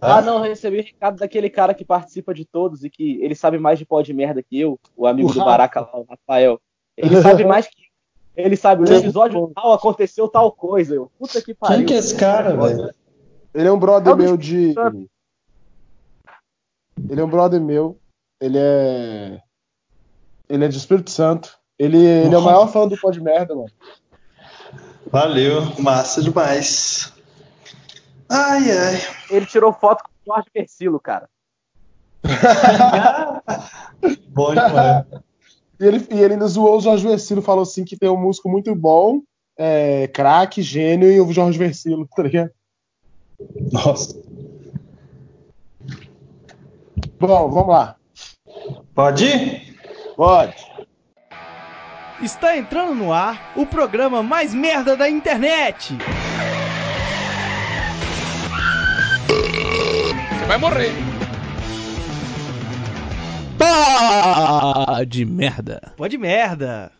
Ah, não, eu recebi o recado daquele cara que participa de todos e que ele sabe mais de pó de merda que eu, o amigo O do. Baraca lá, o Rafael. Ele sabe mais que ele sabe, no episódio tal aconteceu tal coisa. Eu, puta que pariu. Quem que é esse cara, velho? Ele é um brother É meu de. Ele é um brother meu. Ele é. Ele é de Espírito Santo. Ele, ele é o maior fã do pó de merda, mano. Valeu, massa demais. Ai, ai. Ele tirou foto com o Jorge Versilo, cara. Bom demais. E ele, e ele ainda zoou o Jorge Versilo, falou assim que tem um músico muito bom, é, craque, gênio e o Jorge Versilo, tá ligado? Nossa. Bom, vamos lá. Pode ir? Pode. Está entrando no ar o programa mais merda da internet. Vai morrer. Pá de merda. Pode merda.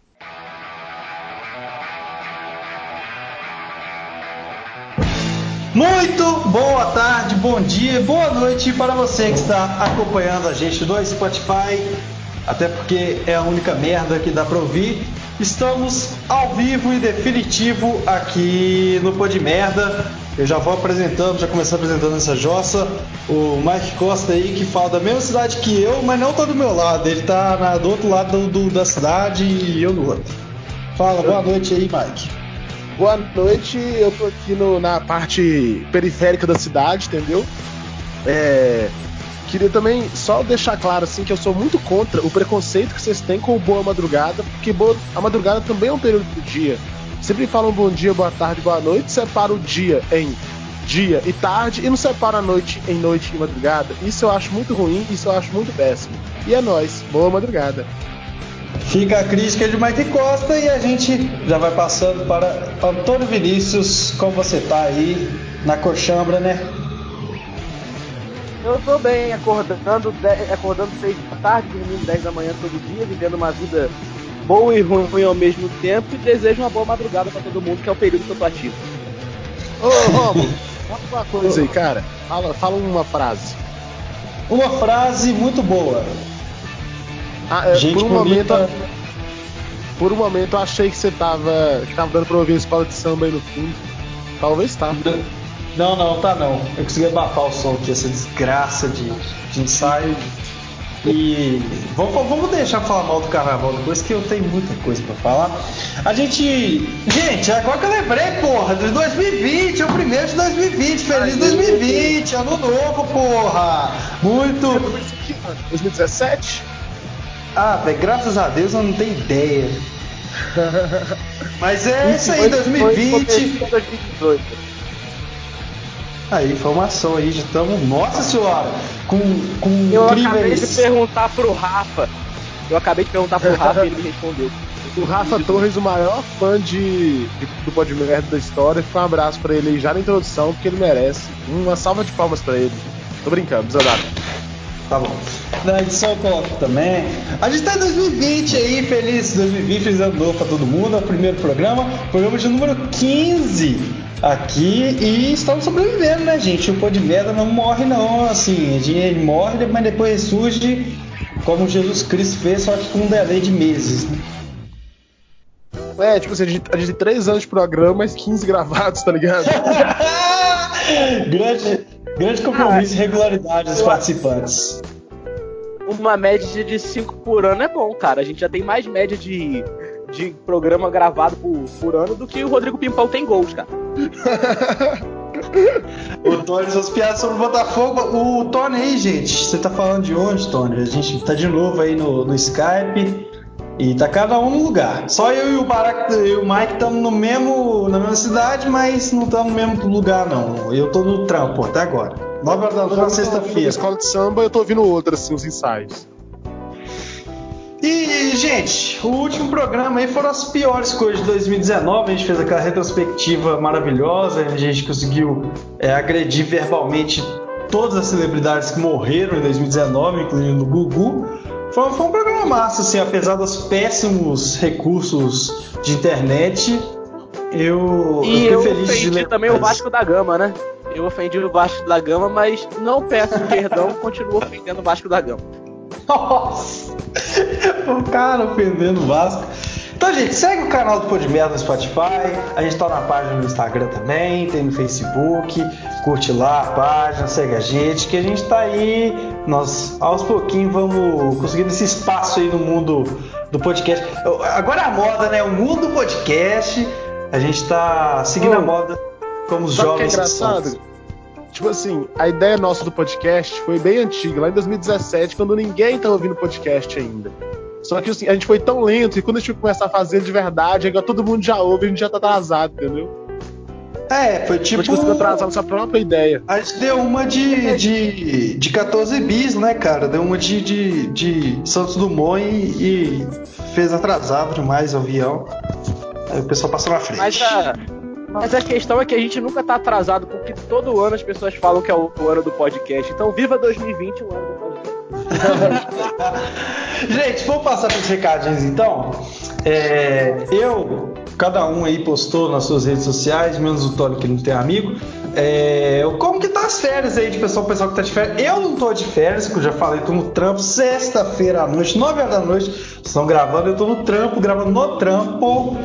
Muito boa tarde, bom dia, boa noite para você que está acompanhando a gente no Spotify, até porque é a única merda que dá para ouvir. Estamos ao vivo e definitivo aqui no Pô de Merda. Eu já vou apresentando, já comecei apresentando essa jossa. O Mike Costa aí, que fala da mesma cidade que eu, mas não tá do meu lado. Ele tá na- do outro lado do- do- da cidade e eu no outro. Fala, boa noite aí, Mike. Boa noite, eu tô aqui no- na parte periférica da cidade, entendeu? É, queria também só deixar claro assim que eu sou muito contra o preconceito que vocês têm com o Boa Madrugada, porque boa, a madrugada também é um período do dia. Sempre falam bom dia, boa tarde, boa noite, separa o dia em dia e tarde e não separa a noite em noite e madrugada. Isso eu acho muito ruim, isso eu acho muito péssimo. E é nóis, boa madrugada. Fica a crítica de Mike Costa e a gente já vai passando para Antônio Vinícius. Como você tá aí na coxambra, né? Eu tô bem, acordando, acordando 6 da tarde, dormindo 10 da manhã todo dia, vivendo uma vida boa e ruim ao mesmo tempo e desejo uma boa madrugada pra todo mundo, que é o período que eu tô ativo. Ô, Romulo, fala uma coisa aí, cara. Fala, fala uma frase. Uma frase muito boa. Ah, é, Gente por um bonita. momento, por um momento eu achei que você tava, que tava dando pra ouvir a escola de samba aí no fundo. Talvez tá. Não, não, tá não. Eu consegui abafar o som aqui, essa desgraça de, de ensaio. E vamos, vamos deixar falar mal do carnaval depois que eu tenho muita coisa pra falar. A gente. Gente, agora que eu lembrei, porra, de 2020, é o primeiro de 2020. Feliz 2020, ano novo, porra! Muito. 2017? Ah, velho, graças a Deus eu não tenho ideia. Mas é isso aí, 2020. 2018. Aí, informação aí, já estamos. Nossa senhora! Com, com Eu acabei de perguntar pro Rafa. Eu acabei de perguntar pro Rafa e ele me respondeu. O Rafa Torres, o maior fã de, de- do Pod Merda da história. Fica um abraço pra ele aí já na introdução, porque ele merece. Uma salva de palmas pra ele. Tô brincando, dar. Tá bom. Na edição eu coloco também. A gente tá em 2020 aí, feliz 2020, feliz ano novo pra todo mundo. É o primeiro programa, programa de número 15 aqui e estamos sobrevivendo, né, gente? O pô de merda não morre, não. Assim, ele morre, mas depois ressurge como Jesus Cristo fez, só que com um delay de meses. né? É, tipo assim, a gente, a gente tem 3 anos de programa, mas 15 gravados, tá ligado? grande, grande compromisso e regularidade dos participantes. Uma média de 5 por ano é bom, cara. A gente já tem mais média de, de programa gravado por, por ano do que o Rodrigo Pimpão tem gols, cara. O Tony, suas piadas sobre o Botafogo. O Tony aí, gente, você tá falando de onde, Tony? A gente tá de novo aí no, no Skype e tá cada um no lugar. Só eu e o Barack e o Mike estamos no mesmo, na mesma cidade, mas não estamos no mesmo lugar, não. Eu tô no trampo até agora. 9 horas da noite na Na sexta-feira. escola de samba, eu tô ouvindo outra, assim, os ensaios. E, gente, o último programa aí foram as piores coisas de 2019. A gente fez aquela retrospectiva maravilhosa, a gente conseguiu é, agredir verbalmente todas as celebridades que morreram em 2019, incluindo o Gugu. Foi, foi um programa massa, assim, apesar dos péssimos recursos de internet. Eu, E eu eu fiquei feliz de também o. Vasco da Gama, né? Eu ofendi o Vasco da Gama, mas não peço perdão, continuo ofendendo o Vasco da Gama. Nossa! O cara ofendendo o Vasco. Então, gente, segue o canal do Podmerda no Spotify. A gente tá na página no Instagram também, tem no Facebook. Curte lá a página, segue a gente, que a gente tá aí. Nós, aos pouquinhos, vamos conseguindo esse espaço aí no mundo do podcast. Agora é a moda, né? O mundo do podcast. A gente tá seguindo a moda como os Sabe o que é jovens. que somos. engraçado? Tipo assim, a ideia nossa do podcast foi bem antiga, lá em 2017, quando ninguém tava ouvindo podcast ainda. Só que assim, a gente foi tão lento e quando a gente começar a fazer de verdade, agora todo mundo já ouve, a gente já tá atrasado, entendeu? É, foi A tipo. gente conseguiu atrasar nossa própria ideia. A gente deu uma de, de, de 14 bis, né, cara? Deu uma de, de, de Santos Dumont e, e fez atrasado demais o avião. Aí o pessoal passou na frente. Mas a, mas a questão é que a gente nunca tá atrasado, porque todo ano as pessoas falam que é o, o ano do podcast. Então, viva 2020, o ano do podcast. Gente, vamos passar para os recadinhos então. É, eu, cada um aí postou nas suas redes sociais, menos o Tony que não tem amigo. É, como que tá as férias aí de pessoal, pessoal que tá de férias? Eu não tô de férias, que eu já falei, tô no trampo, sexta-feira à noite, 9 horas da noite, estão gravando, eu tô no trampo, gravando no trampo.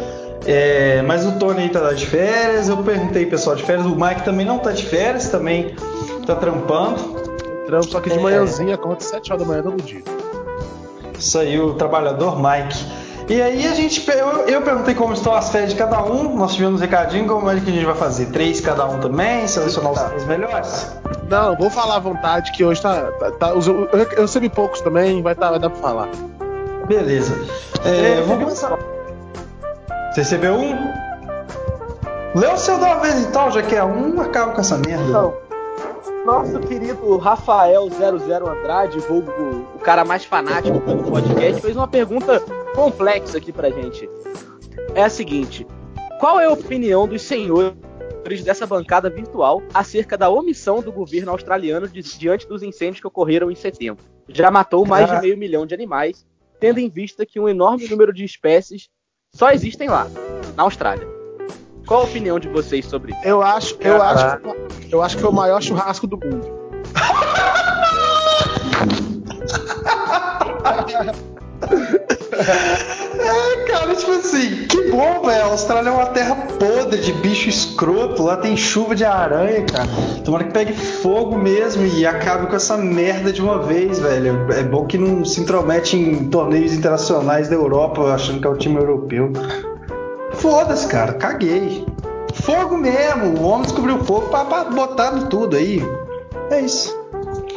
É, mas o Tony aí tá de férias, eu perguntei pessoal de férias, o Mike também não tá de férias, também tá trampando. Trampo, só que de É. manhãzinha, acorda 7 horas da manhã todo dia. Isso aí, o trabalhador Mike. E aí a gente, eu, eu perguntei como estão as férias de cada um, nós tivemos um recadinho, como é que a gente vai fazer? Três cada um também, selecionar os três melhores? Não, vou falar à vontade que hoje tá. tá, tá- os- eu, eu recebi poucos também, vai, tá, vai dar pra falar. Beleza. É, eu vou começar. Você recebeu um? Lê o seu uma vez então, já que é um, acaba com essa merda. Então, nosso querido Rafael00 Andrade, vulgo o cara mais fanático do podcast, fez uma pergunta complexa aqui pra gente. É a seguinte: qual é a opinião dos senhores dessa bancada virtual acerca da omissão do governo australiano di- diante dos incêndios que ocorreram em setembro? Já matou mais de Ah. meio milhão de animais, tendo em vista que um enorme número de espécies só existem lá, na Austrália. Qual a opinião de vocês sobre isso? Eu acho, eu acho, eu acho que foi o maior churrasco do mundo. É, cara, tipo assim, que bom, velho. A Austrália é uma terra podre de bicho escroto. Lá tem chuva de aranha, cara. Tomara que pegue fogo mesmo e acabe com essa merda de uma vez, velho. É bom que não se intromete em torneios internacionais da Europa achando que é o time europeu. Foda-se, cara. Caguei. Fogo mesmo. O homem descobriu fogo pra, pra botar em tudo aí. É isso.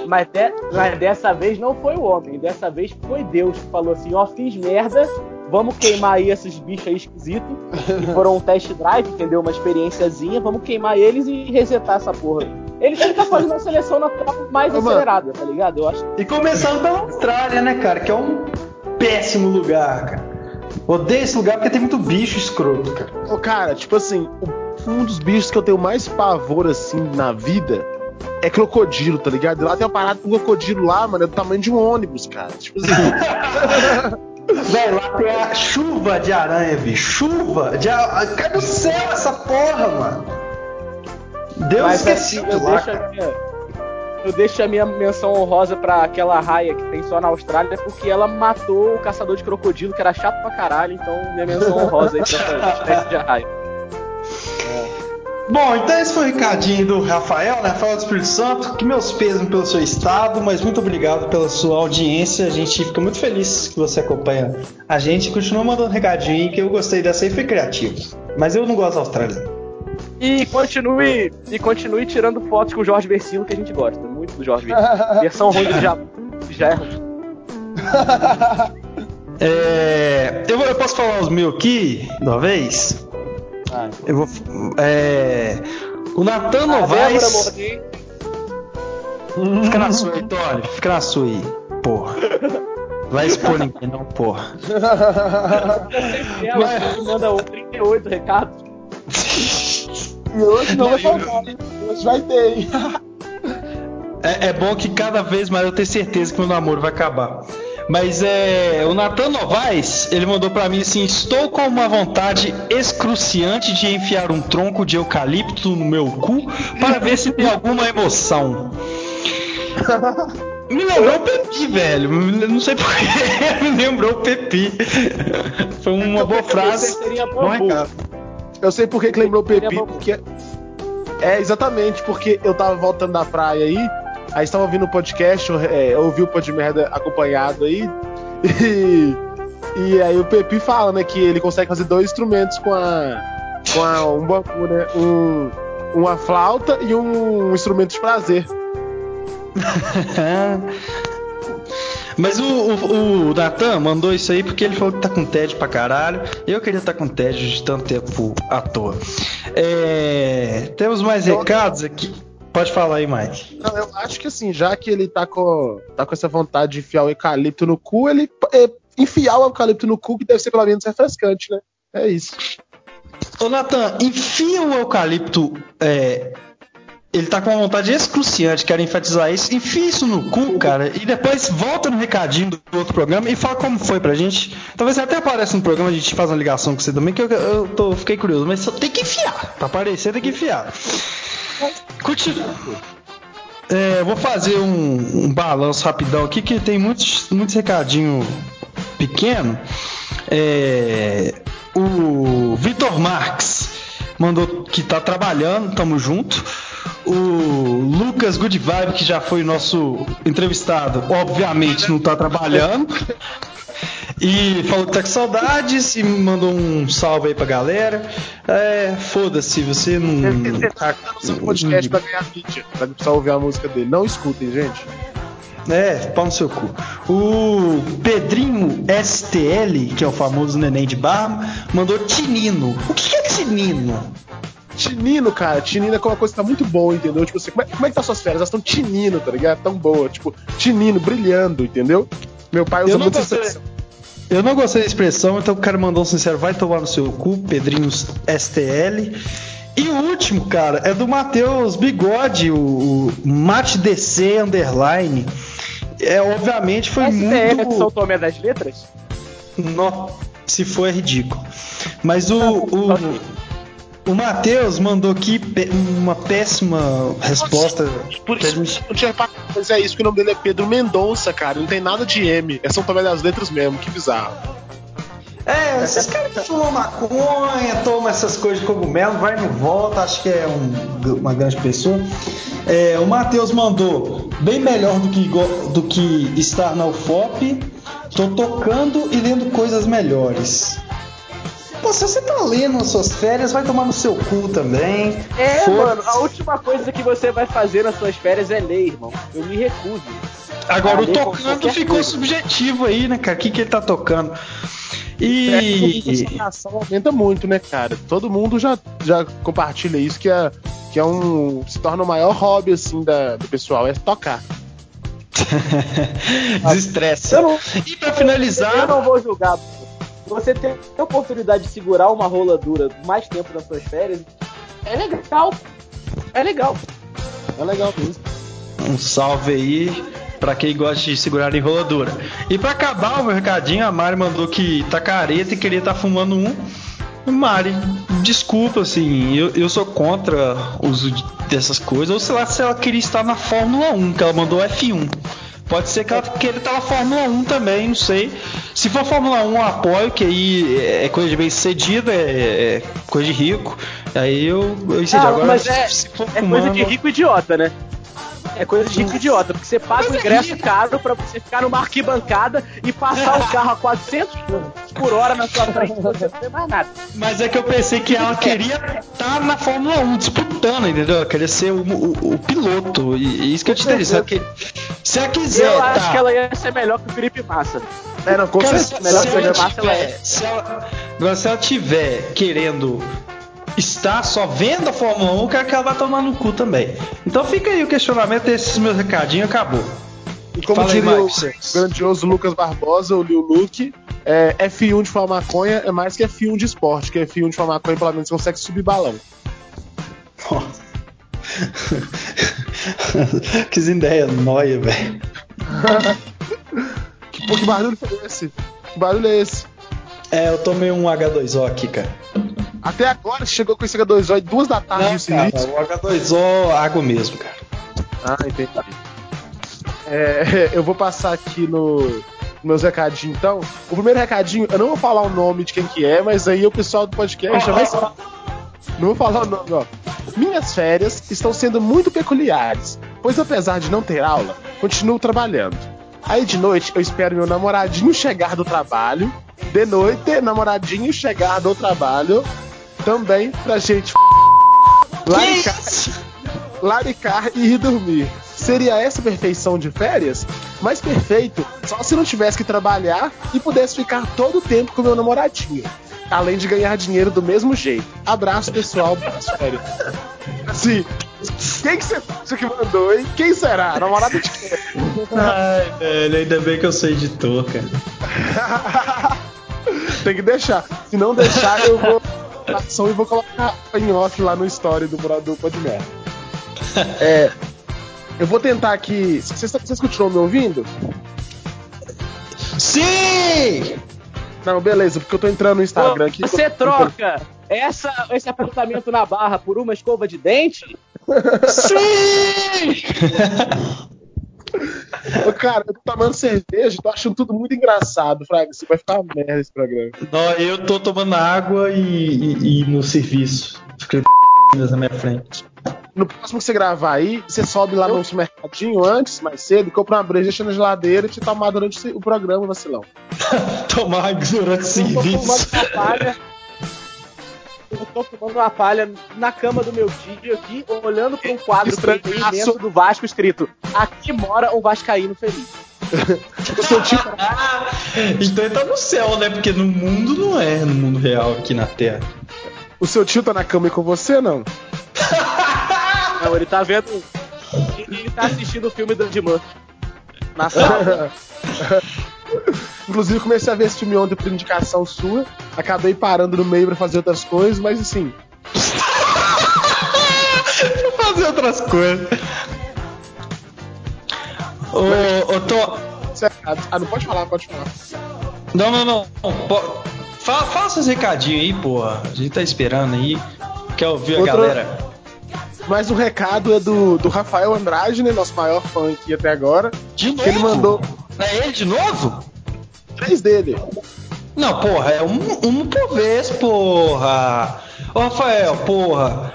Mas, de- mas dessa vez não foi o homem, dessa vez foi Deus que falou assim: ó, fiz merda, vamos queimar aí esses bichos aí esquisitos, que foram um test drive, entendeu? Uma experiênciazinha, vamos queimar eles e resetar essa porra. Ele ele tá fazendo a seleção natural mais Ô, mano. acelerada, tá ligado? Eu acho E começando pela Austrália, né, cara? Que é um péssimo lugar, cara. Odeio esse lugar porque tem muito bicho escroto, cara. Ô, cara, tipo assim, um dos bichos que eu tenho mais pavor, assim, na vida é crocodilo, tá ligado? Lá tem uma parada com crocodilo lá, mano, é do tamanho de um ônibus, cara. Tipo assim, Velho, lá tem a chuva de aranha, bicho. Chuva de aranha. Cai do céu essa porra, mano. Deus Mas assim, esquecido eu lá. deixo, a minha, eu deixo a minha menção honrosa pra aquela raia que tem só na Austrália, porque ela matou o caçador de crocodilo, que era chato pra caralho, então minha menção honrosa aí pra essa espécie de raia. Bom, então esse foi o recadinho do Rafael, né? Rafael do Espírito Santo. Que meus pesos pelo seu estado, mas muito obrigado pela sua audiência. A gente fica muito feliz que você acompanha a gente. Continua mandando recadinho aí, que eu gostei dessa aí, foi criativo. Mas eu não gosto da Austrália. E continue, e continue tirando fotos com o Jorge Versilo, que a gente gosta muito do Jorge Versilo. Versão ruim do já, já é ruim. É, eu, eu posso falar os meus aqui, de uma vez? Eu vou. É, o Natan Novaes. Fica na sua aí, Tony. Fica na sua aí, porra. Vai expor ninguém, não, porra. que manda o 38 recados. e hoje não vai faltar. Hoje vai ter, hein? É, é bom que cada vez mais eu tenho certeza que meu namoro vai acabar. Mas é, o Nathan Novaes, ele mandou para mim assim: "Estou com uma vontade excruciante de enfiar um tronco de eucalipto no meu cu para ver se tem alguma emoção." Me lembrou o Pepi, velho. Não sei porquê. Me lembrou o Pepi. Foi uma boa frase. Seria Bom recado. Eu sei por que que lembrou o Pepi, porque. É exatamente porque eu tava voltando da praia aí, aí estava ouvindo o podcast, eu, é, eu ouvi o Pod Merda acompanhado aí, e, e aí o Pepi fala, né, que ele consegue fazer dois instrumentos com a. com a, um bambu, né? Um, uma flauta e um instrumento de prazer. Mas o, o, o Natan mandou isso aí porque ele falou que tá com tédio pra caralho. Eu queria estar com tédio de tanto tempo à toa. É, temos mais recados aqui. Pode falar aí, Mike. Não, eu acho que assim, já que ele tá com, tá com essa vontade de enfiar o eucalipto no cu, ele é, enfiar o eucalipto no cu que deve ser pelo menos refrescante, né? É isso. Ô Natan, enfia o eucalipto. é, ele tá com uma vontade excruciante, quero enfatizar isso. Enfia isso no cu, cara, e depois volta no recadinho do outro programa e fala como foi pra gente. Talvez até apareça no programa, a gente faz uma ligação com você também, que eu, eu tô, fiquei curioso. Mas só tem que enfiar. Pra aparecer, tem que enfiar. Continua. É, vou fazer um, um balanço rapidão aqui, que tem muitos, muitos recadinhos pequeno. É, o Vitor Marques mandou que tá trabalhando, tamo junto. O Lucas Good Vibe, que já foi nosso entrevistado, obviamente não tá trabalhando. E falou que tá com saudades e mandou um salve aí pra galera. É, foda-se, você não. Ele tá no seu podcast pra ganhar mídia, pra precisar ouvir a música dele. Não escutem, gente. É, pau no seu cu. O Pedrinho STL, que é o famoso neném de barba, mandou Tinino. O que é Tinino? Tinino, cara, tinino é uma coisa que tá muito boa, entendeu? Tipo assim, como é, como é que tá suas férias? Elas estão tinino, tá ligado? Tão boa, tipo, tinino, brilhando, entendeu? Meu pai usa Eu não muito essa gostei. expressão. Eu não gostei da expressão, então o cara mandou um sincero, vai tomar no seu cu, Pedrinho STL. E o último, cara, é do Matheus Bigode, o, o Mate DC Underline. É, obviamente foi STL é muito. São Tomé das Letras? No- se for é ridículo. Mas o, o, o Matheus mandou aqui uma péssima resposta. Por isso, não tinha reparado, mas é isso que o nome dele é Pedro Mendonça, cara. Não tem nada de M. É São Tomé das Letras mesmo, que bizarro. É, esses caras que fumam maconha, tomam essas coisas de cogumelo, vai e não volta, acho que é um- uma grande pessoa. É, o Matheus mandou, bem melhor do que, do que estar na UFOP, tô tocando e lendo coisas melhores. Pô, se você tá lendo as suas férias, vai tomar no seu cu também. É, mano, a última coisa que você vai fazer nas suas férias é ler, irmão. Eu me recuso. Agora Ah, o tocando qualquer ficou coisa. subjetivo aí, né, cara? O que, que ele tá tocando? É, E. a ação aumenta muito, né, cara? Todo mundo já, já compartilha isso, que é, que é um. se torna o maior hobby, assim, da, do pessoal, é tocar. Desestressa. Não- E pra finalizar. Eu não vou julgar. Você ter a oportunidade de segurar uma rola dura mais tempo nas suas férias é legal. É legal. É legal mesmo. Um salve aí pra quem gosta de segurar enroladura. E pra acabar o meu recadinho, a Mari mandou que tá careta e queria estar fumando um. Mari, desculpa, assim, eu, eu sou contra o uso de- dessas coisas. Ou sei lá, se ela queria estar na Fórmula 1, que ela mandou F1. Pode ser que ela queira estar na Fórmula 1 também, não sei. Se for Fórmula 1, eu apoio, que aí é coisa de bem sucedido, é, é coisa de rico. Aí eu, eu entendi. Ah, Agora, mas é- se for É coisa de fumando- rico idiota, né? É coisa de rico idiota, porque você paga o ingresso caro pra você ficar numa arquibancada e passar o carro a 400 por hora na sua frente você não vê mais nada. Mas é que eu pensei que ela queria estar na Fórmula 1 disputando, entendeu? Ela queria ser o, o- o piloto. E e isso que eu te entendi. Se ela, que- se ela quiser. Eu acho tá- que ela ia ser melhor que o Felipe Massa. É, não, com certeza. se, melhor se que ela a Massa, ela é. se ela, agora, se ela tiver querendo estar só vendo a Fórmula 1, eu quero que ela vá tomar no cu também. Então fica aí o questionamento, esses meus recadinhos, acabou. E como Fala aí, diria o Mike, vocês. grandioso Lucas Barbosa, o Liu Luke, é, F1 de fumar maconha é mais que F1 de esporte, que F1 de fumar maconha pelo menos consegue subir balão. que ideia nóia, velho. Que Pô, que barulho foi esse? Que barulho é esse? É, eu tomei um H2O aqui, cara. Até agora você chegou com esse H2O duas da tarde no cara, o H2O, água mesmo, cara. Ah, entendi. É, eu vou passar aqui no meus recadinhos, então. O primeiro recadinho, eu não vou falar o nome de quem que é, mas aí o pessoal do podcast já vai saber. Não vou falar o nome, ó. Minhas férias estão sendo muito peculiares, pois apesar de não ter aula, continuo trabalhando. Aí de noite eu espero meu namoradinho chegar do trabalho. De noite, namoradinho chegar do trabalho. Também pra gente laricar, laricar e ir dormir. Seria essa perfeição de férias? Mas perfeito só se não tivesse que trabalhar e pudesse ficar todo o tempo com meu namoradinho. Além de ganhar dinheiro do mesmo jeito. Abraço, pessoal. Boas férias. Assim, quem que você que mandou, hein? Quem será? Namorado de quem? Ai, velho, ainda bem que eu sou editor, cara. Tem que deixar. Se não deixar, eu vou ação e vou colocar em off lá no story do do Podmer. É. Eu vou tentar aqui. Vocês, vocês continuam me ouvindo? Sim! Não, beleza, porque eu tô entrando no Instagram aqui. Você troca essa, esse apartamento na barra por uma escova de dente? Sim! Ô, cara, eu tô tomando cerveja, tô achando tudo muito engraçado, Fraga. Você vai ficar uma merda esse programa. Não, eu tô tomando água e, e, e no serviço. Fiquei na minha frente. No próximo que você gravar aí, você sobe lá no supermercadinho antes, mais cedo, compra uma breja, deixa na geladeira e te tomar durante o programa, vacilão. Tomar durante o Eu serviço. palha. Eu tô fumando uma palha na cama do meu tio aqui, olhando para um quadro preto imenso do Vasco escrito: Aqui mora um Vascaíno feliz. O seu tio Ah, então ele tá no céu, né? Porque no mundo não é, no mundo real aqui na Terra. O seu tio tá na cama com você, não? Não, ele tá vendo. Ele tá assistindo o filme do. Na sala. Inclusive, comecei a ver esse filme ontem por indicação sua. Acabei parando no meio pra fazer outras coisas, mas assim. Fazer outras coisas. Ô, ô, tô. você- Ah, não pode falar, pode falar. Não, não, não. Fa faça os recadinhos aí, porra. A gente tá esperando aí. Quer ouvir a Outro- galera? Mas o recado é do, do Rafael Andrade, né? Nosso maior fã aqui até agora. De novo? Que ele mandou É ele de novo? três dele. Não, porra, é um, um por vez, porra. Ô, Rafael, porra.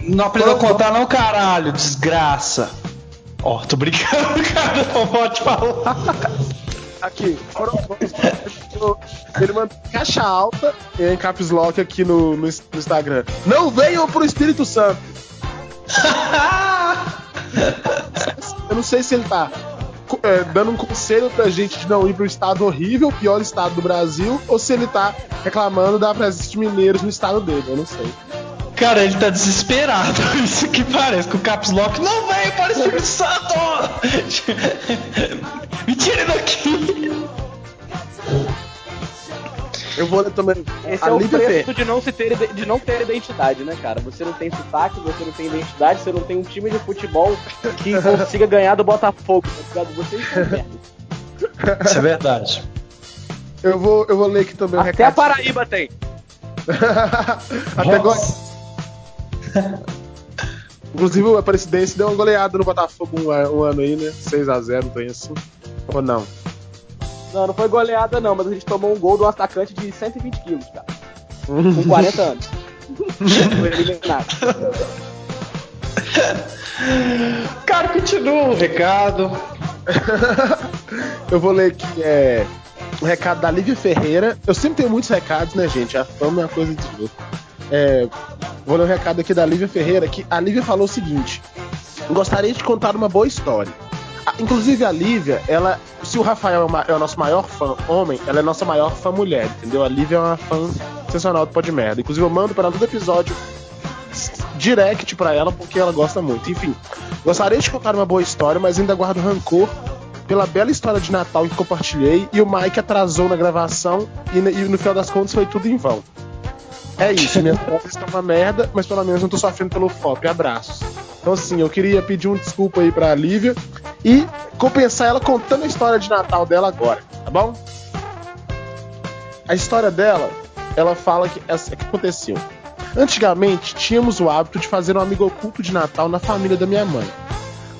Não aprendeu a contar não, caralho, desgraça. Ó, tô brincando, cara, não pode falar. Aqui, foram Ele mandou caixa alta em caps lock aqui no, no, no Instagram. Não venham pro Espírito Santo. Eu não sei se ele tá é, dando um conselho pra gente de não ir pro estado horrível, pior estado do Brasil, ou se ele tá reclamando da presença de mineiros no estado dele. Eu não sei. Cara, ele tá desesperado. Isso que parece que o Caps Lock não veio para o Espírito Santo! Me tire daqui! Eu vou ler também. Esse a é o Lívia preço de não, se ter, de não ter identidade, né, cara? Você não tem sotaque, você não tem identidade, você não tem um time de futebol que consiga ganhar do Botafogo, tá ligado? Vocês são merda. Isso é verdade. Eu vou, eu vou ler aqui também o Até a recado. Paraíba tem. Até agora. Inclusive, a Presidência deu uma goleada no Botafogo um, um ano aí, né? 6x0, tem assim. Ou não? Não, não foi goleada não, mas a gente tomou um gol de um atacante de 120 quilos, cara. Com 40 anos. foi eliminado. Cara, continua o recado. Eu vou ler aqui é, o recado da Lívia Ferreira. Eu sempre tenho muitos recados, né, gente? A fama é uma coisa de louco. É, vou ler o recado aqui da Lívia Ferreira, que a Lívia falou o seguinte: Gostaria de contar uma boa história. Inclusive a Lívia, ela. Se o Rafael é o ma- é o nosso maior fã homem, ela é nossa maior fã mulher, entendeu? A Lívia é uma fã sensacional do Pode Merda. Inclusive eu mando para ela todo episódio direct pra ela porque ela gosta muito. Enfim, gostaria de contar uma boa história, mas ainda guardo rancor pela bela história de Natal que compartilhei e o Mike atrasou na gravação e, e no final das contas foi tudo em vão. É isso, minhas fotos estão uma merda, mas pelo menos não tô sofrendo pelo FOP. Abraços. Então, assim, eu queria pedir um desculpa aí pra Lívia e compensar ela contando a história de Natal dela agora. Tá bom? A história dela, ela fala que o que aconteceu. Antigamente, tínhamos o hábito de fazer um amigo oculto de Natal na família da minha mãe.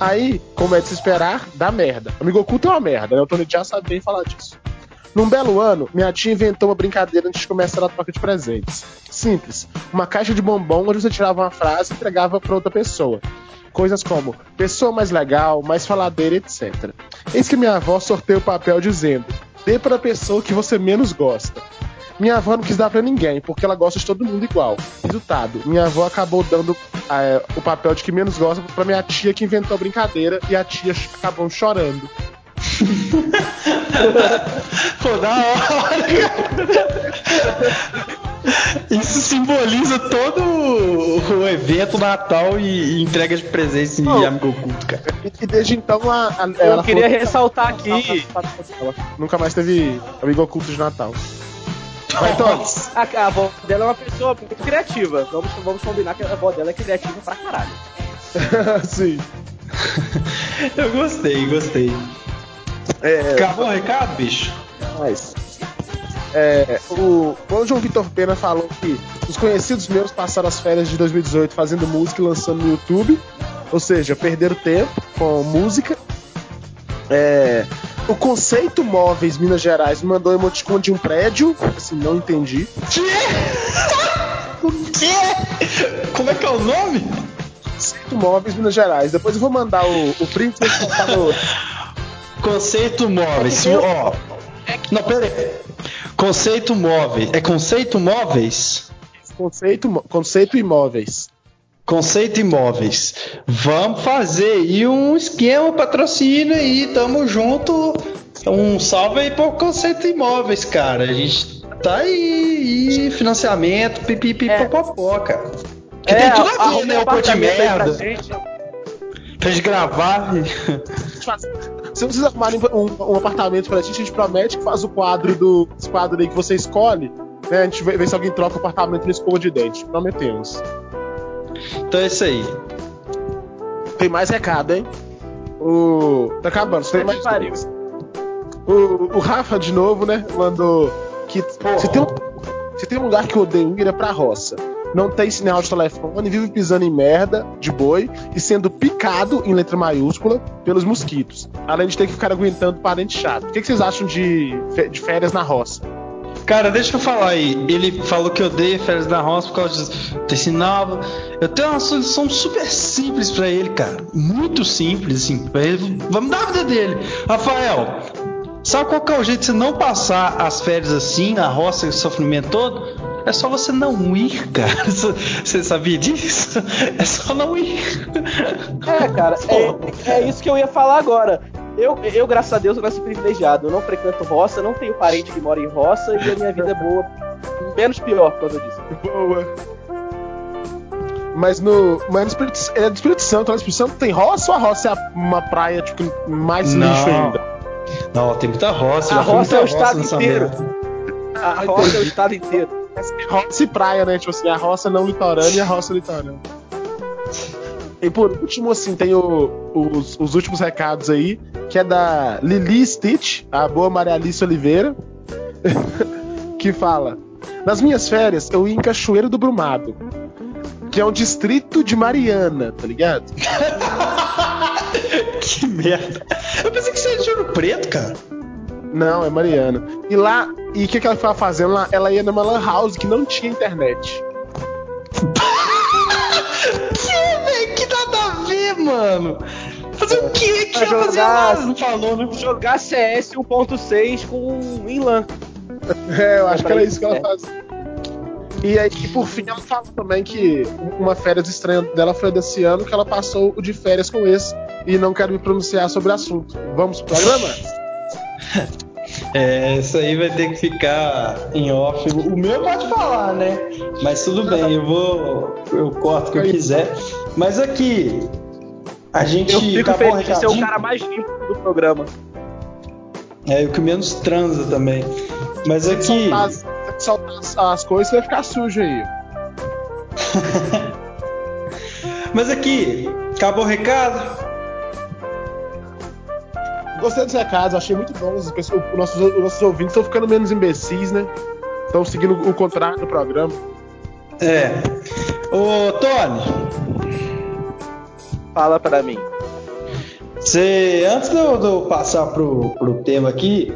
Aí, como é de se esperar, dá merda. Amigo oculto é uma merda, né? O Tony já sabe bem falar disso. Num belo ano, minha tia inventou uma brincadeira antes de começar a troca de presentes. Simples. Uma caixa de bombom onde você tirava uma frase e entregava para outra pessoa. Coisas como pessoa mais legal, mais faladeira, etc. Eis que minha avó sorteia o papel dizendo: dê para a pessoa que você menos gosta. Minha avó não quis dar para ninguém, porque ela gosta de todo mundo igual. Resultado, minha avó acabou dando é, o papel de que menos gosta para minha tia que inventou a brincadeira e a tia acabou chorando. Pô, da hora, Isso simboliza todo o evento Natal e, e entrega de presentes em oh, amigo oculto, cara. E, desde então a, a Eu queria ressaltar aqui. Nunca mais teve amigo oculto de Natal. Vai, então, a, a avó dela é uma pessoa muito criativa. Vamos, vamos combinar que a avó dela é criativa pra caralho. Sim. Eu gostei, gostei. É, Acabou o recado, bicho? Mas. É, o, o João Vitor Pena falou que os conhecidos meus passaram as férias de 2018 fazendo música e lançando no YouTube. Ou seja, perderam tempo com música. É, o conceito móveis Minas Gerais me mandou emoticon de um prédio. Assim, não entendi. Que? o quê? Como é que é o nome? Conceito móveis Minas Gerais. Depois eu vou mandar o, o print e colocar no. Conceito móveis. Ó. Oh. Não, pera aí. Conceito móveis. É conceito móveis? Conceito, conceito imóveis. Conceito Imóveis. Vamos fazer aí um esquema patrocínio aí, tamo junto. Um salve aí pro Conceito Imóveis, cara. A gente tá aí, e financiamento, pipipipopopó, é. cara. Que é, tem tudo a ver, né? O pô de merda. Pra gente. gravar. Se vocês arrumarem um, um, apartamento pra gente, a gente promete que faz o quadro do esse quadro aí que você escolhe. Né? A gente vê, vê se alguém troca o apartamento no escova de dente. Prometemos. Então é isso aí. Tem mais recado, hein? O. Tá acabando, tem mais. Pariu. O, o Rafa, de novo, né? Mandou que se tem, um, se tem um lugar que eu odeio ir é pra roça. Não tem sinal de telefone, vive pisando em merda de boi e sendo picado em letra maiúscula pelos mosquitos. Além de ter que ficar aguentando parente chato. O que, que vocês acham de, de férias na roça? Cara, deixa eu falar aí. Ele falou que odeia férias na roça por causa desse nova. Eu tenho uma solução super simples para ele, cara. Muito simples, assim. Ele, vamos dar a vida dele. Rafael, sabe qual que é o jeito de você não passar as férias assim, na roça, esse sofrimento todo? É só você não ir, cara. Você sabia disso? É só não ir. É, cara, é, é isso que eu ia falar agora. Eu, eu, graças a Deus, eu nasci privilegiado. Eu não frequento roça, não tenho parente que mora em roça e a minha vida é boa. Menos pior por causa disso. Boa. Mas no. Mas no Espírito, é do Espírito Santo. No Espírito Santo tem roça ou a roça é uma praia tipo, mais não. lixo ainda? Não, tem muita roça. A roça é o estado inteiro. A roça é o estado inteiro. Roça e praia, né? Tipo assim, a roça não litorânea e a roça litorânea. E por último, assim, tem o, os, os, últimos recados aí, que é da Lili Stitch, a boa Maria Alice Oliveira, que fala: Nas minhas férias, eu ia em Cachoeiro do Brumado, que é um distrito de Mariana, tá ligado? que merda. Eu pensei que você era de Ouro Preto, cara. Não, é Mariana. E lá, e o que, que ela estava fazendo lá? Ela ia numa lan house que não tinha internet. mano. Fazer o quê? Que jogar, fazer nada, não falou, né? Jogar CS 1.6 com Inlan. É, eu acho que era isso que ela fazia. E aí, por fim, ela fala também que uma férias estranha dela foi desse ano, que ela passou o de férias com esse. E não quero me pronunciar sobre o assunto. Vamos pro programa? É, isso aí vai ter que ficar em off. O meu pode falar, né? Mas tudo bem, eu vou. Eu corto o que eu quiser. Mas aqui, a gente eu fico feliz de ser o cara mais limpo do programa. É, o que menos transa também. Mas aqui. É soltar as, as coisas, vai ficar sujo aí. Mas aqui, acabou o recado? Gostei dos recados, achei muito bom. Os pessoas- os nossos, os nossos ouvintes estão ficando menos imbecis, né? Estão seguindo o contrário do programa. É. Ô, Tony, Fala pra mim. você, antes de eu, de eu passar pro, pro tema aqui,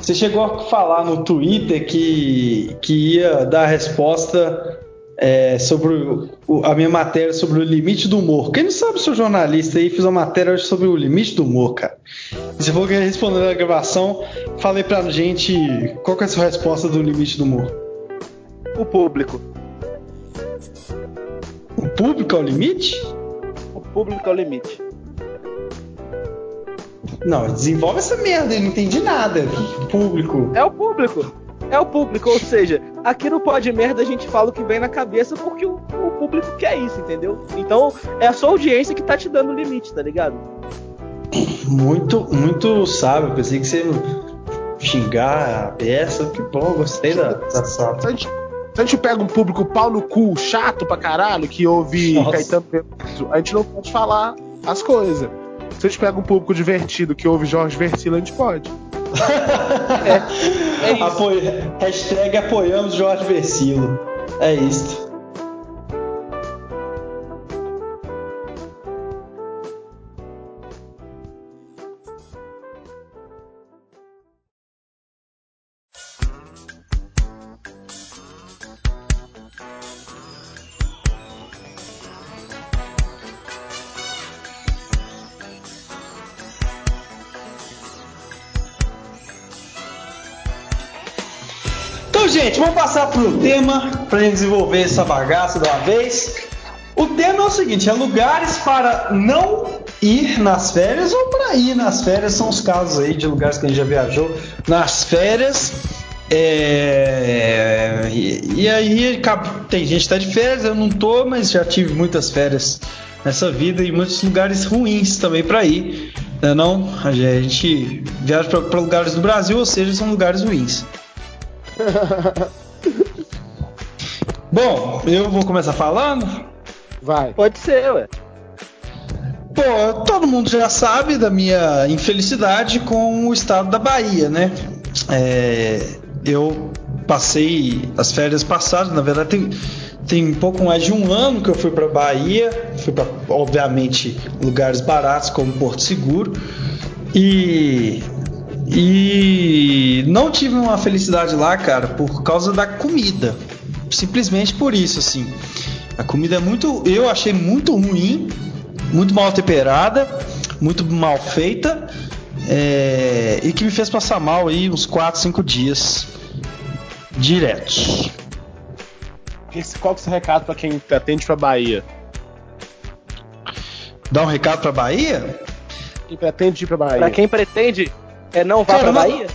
você chegou a falar no Twitter que, que ia dar a resposta é, sobre o- a minha matéria sobre o limite do humor. Quem não sabe, sou jornalista aí, fiz uma matéria hoje sobre o limite do humor, cara. Você falou que ia responder na gravação, falei pra gente qual que é a sua resposta do limite do humor. O público. O público é o limite? O público é o limite. Não, desenvolve essa merda, eu não entendi nada. Público. É o público. É o público, ou seja, aqui no Pode Merda a gente fala o que vem na cabeça porque o, o público quer isso, entendeu? Então é a sua audiência que tá te dando o limite, tá ligado? Muito, muito sábio. Pensei que você ia xingar a peça. Que bom, gostei da, da sala. Se a, gente, se a gente pega um público pau no cu, chato pra caralho, que ouve Nossa. Caetano Veloso, a gente não pode falar as coisas. Se a gente pega um público divertido que ouve Jorge Versilo, a gente pode. É isso. Apoia- hashtag apoiamos Jorge Versilo. É isso. Tema gente desenvolver essa bagaça de uma vez. O tema é o seguinte: é lugares para não ir nas férias ou para ir nas férias. São os casos aí de lugares que a gente já viajou nas férias. É, E, e aí, tem gente que tá de férias, eu não tô, mas já tive muitas férias nessa vida e muitos lugares ruins também para ir. Né, não? A gente viaja para lugares do Brasil, ou seja, são lugares ruins. Bom, eu vou começar falando. Vai. Pode ser, ué. Pô, todo mundo já sabe da minha infelicidade com o estado da Bahia, né? É, eu passei as férias passadas, na verdade tem, tem um pouco mais de um ano que eu fui para Bahia, fui para obviamente lugares baratos como Porto Seguro e e não tive uma felicidade lá, cara, por causa da comida. Simplesmente por isso, assim. A comida é muito, eu achei muito ruim, muito mal temperada, muito mal feita, é, e que me fez passar mal aí uns 4, 5 dias diretos. Esse- Qual que é o seu recado pra quem atende pra Bahia? Dá um recado pra Bahia? Quem pretende ir pra Bahia? Pra quem pretende é não vá Cara, pra não- Bahia?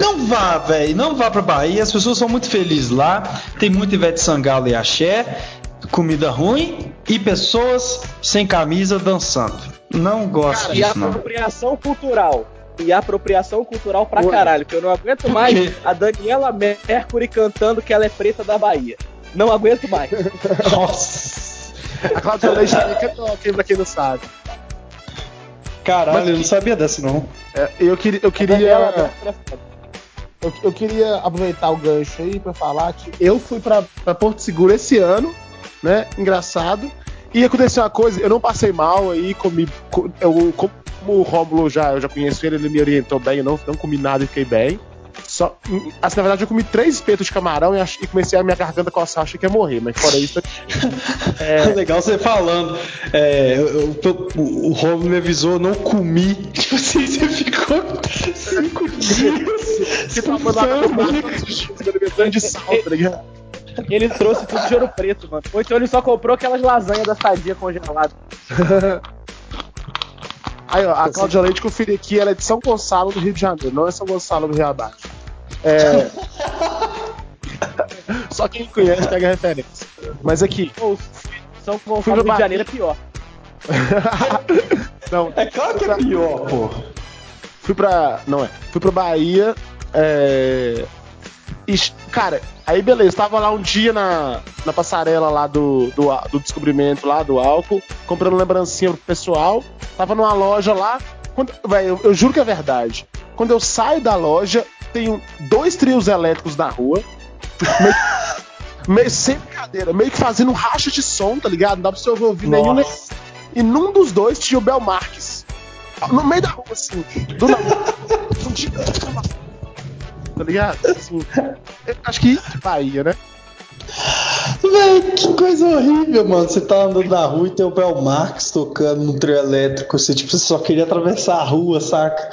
Não vá, velho, não vá pra Bahia. As pessoas são muito felizes lá. Tem muito Ivete Sangalo e axé, comida ruim e pessoas sem camisa dançando. Não gosto E disso, não. apropriação cultural. E apropriação cultural pra Ué. caralho, que eu não aguento mais a Daniela Mercury cantando que ela é preta da Bahia. Não aguento mais. Nossa. A Cláudia Leite também cantou, quem- pra quem não sabe. Caralho, eu não sabia dessa, não. É, eu queria, eu queria, é eu, eu queria aproveitar o gancho aí pra falar que eu fui pra, pra Porto Seguro esse ano, né? Engraçado. E aconteceu uma coisa, eu não passei mal aí, comi. co- Eu, como o Rômulo já, eu já conheço ele, ele me orientou bem, eu não, não comi nada e fiquei bem. Só, assim, na verdade, eu comi três espetos de camarão e, e comecei a minha garganta coçar, achei que ia morrer, mas fora isso, É legal você falando. É, eu- eu- o o Romulo me avisou, eu não comi. Tipo assim, você ficou cinco dias. você tá mandando de sal, tá ligado? Ele trouxe tudo de ouro preto, mano. Ou então ele só comprou aquelas lasanhas da sadia congeladas. Aí, ó, a Cláudia Leite que eu fui aqui, ela é de São Gonçalo, do Rio de Janeiro, não é São Gonçalo do Rio Abaixo. É... Só quem conhece pega a referência. Mas aqui, São Fui Gonçalo no Rio de Bahia. Janeiro é pior. não, É claro que é pior, pô. fui pra. Não é. Fui pra Bahia. É... E, cara, aí beleza, tava lá um dia na, na passarela lá do, do, do descobrimento lá do álcool, comprando lembrancinha pro pessoal. Tava numa loja lá, Quando, véi, eu, eu juro que é verdade. Quando eu saio da loja, tenho dois trios elétricos na rua. Meio, meio sem brincadeira, meio que fazendo um racha de som, tá ligado? Não dá pra você ouvir nenhum. Nossa. E num dos dois tinha o Bel Marques. No meio da rua, assim. Do nada. tá ligado? Assim, acho que Bahia, né? Véi, que coisa horrível, mano. Você tá andando na rua e tem o Bel Marx tocando no trio elétrico. Você, tipo, você só queria atravessar a rua, saca?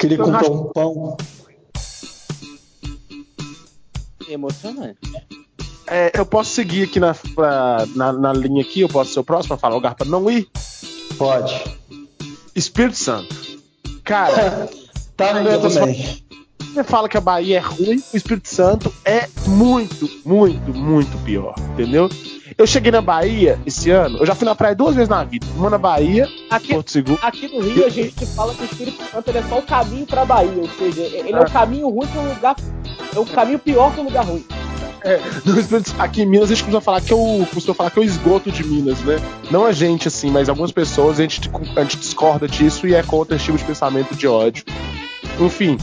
Queria Eu comprar acho- um pão. Emocionante. É, eu posso seguir aqui na, na, na linha aqui, eu posso ser o próximo a falar lugar pra não ir? Pode. Espírito Santo. Cara, Tá no meu também. você fala que a Bahia é ruim, o Espírito Santo é muito, muito, muito pior, entendeu? Eu cheguei na Bahia esse ano, eu já fui na praia duas vezes na vida. Uma na Bahia, Aqui, Porto Seguro. aqui no Rio a gente fala que o Espírito Santo é só o caminho pra Bahia, ou seja, ele é o caminho ruim para um lugar. É o caminho pior para um lugar ruim. É, aqui em Minas a gente costuma falar que é o, costuma falar que é o esgoto de Minas, né? Não a gente, assim, mas algumas pessoas a gente, a gente discorda disso e é contra esse tipo de pensamento de ódio. Enfim,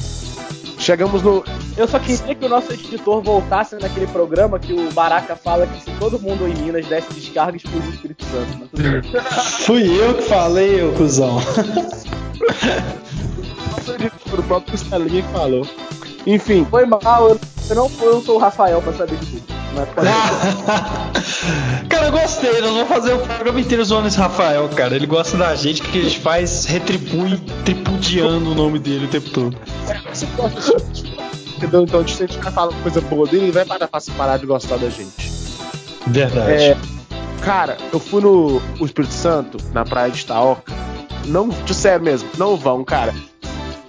chegamos no. Eu só queria que o nosso editor voltasse naquele programa que o Baraka fala que se todo mundo em Minas desse descarga, explodia o Espírito Santo. Mas tudo bem. Fui eu que falei, ô cuzão. Foi o próprio que falou. Enfim, Foi mal, eu, eu não, eu não sou o Rafael pra saber de tudo. Mas pode cara, eu gostei. Nós vamos fazer o programa inteiro zoando esse Rafael, cara. Ele gosta da gente, que a gente faz, retribui, tripudiando o nome dele o tempo todo. Entendeu? Então, se a gente ficar falando coisa boa dele, ele vai parar, parar de gostar da gente. Verdade. É, cara, eu fui no o Espírito Santo, na praia de Itaoca. Não, de sério mesmo, não vão, cara.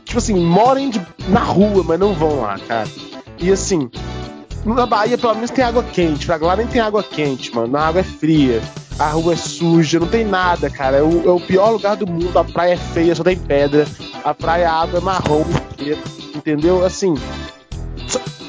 Tipo assim, morem de- na rua, mas não vão lá, cara. E assim, na Bahia pelo menos tem água quente, pra lá nem tem água quente, mano. A água é fria, a rua é suja, não tem nada, cara. É o, é o pior lugar do mundo, a praia é feia, só tem pedra. A praia, a água é marrom, entendeu? Assim,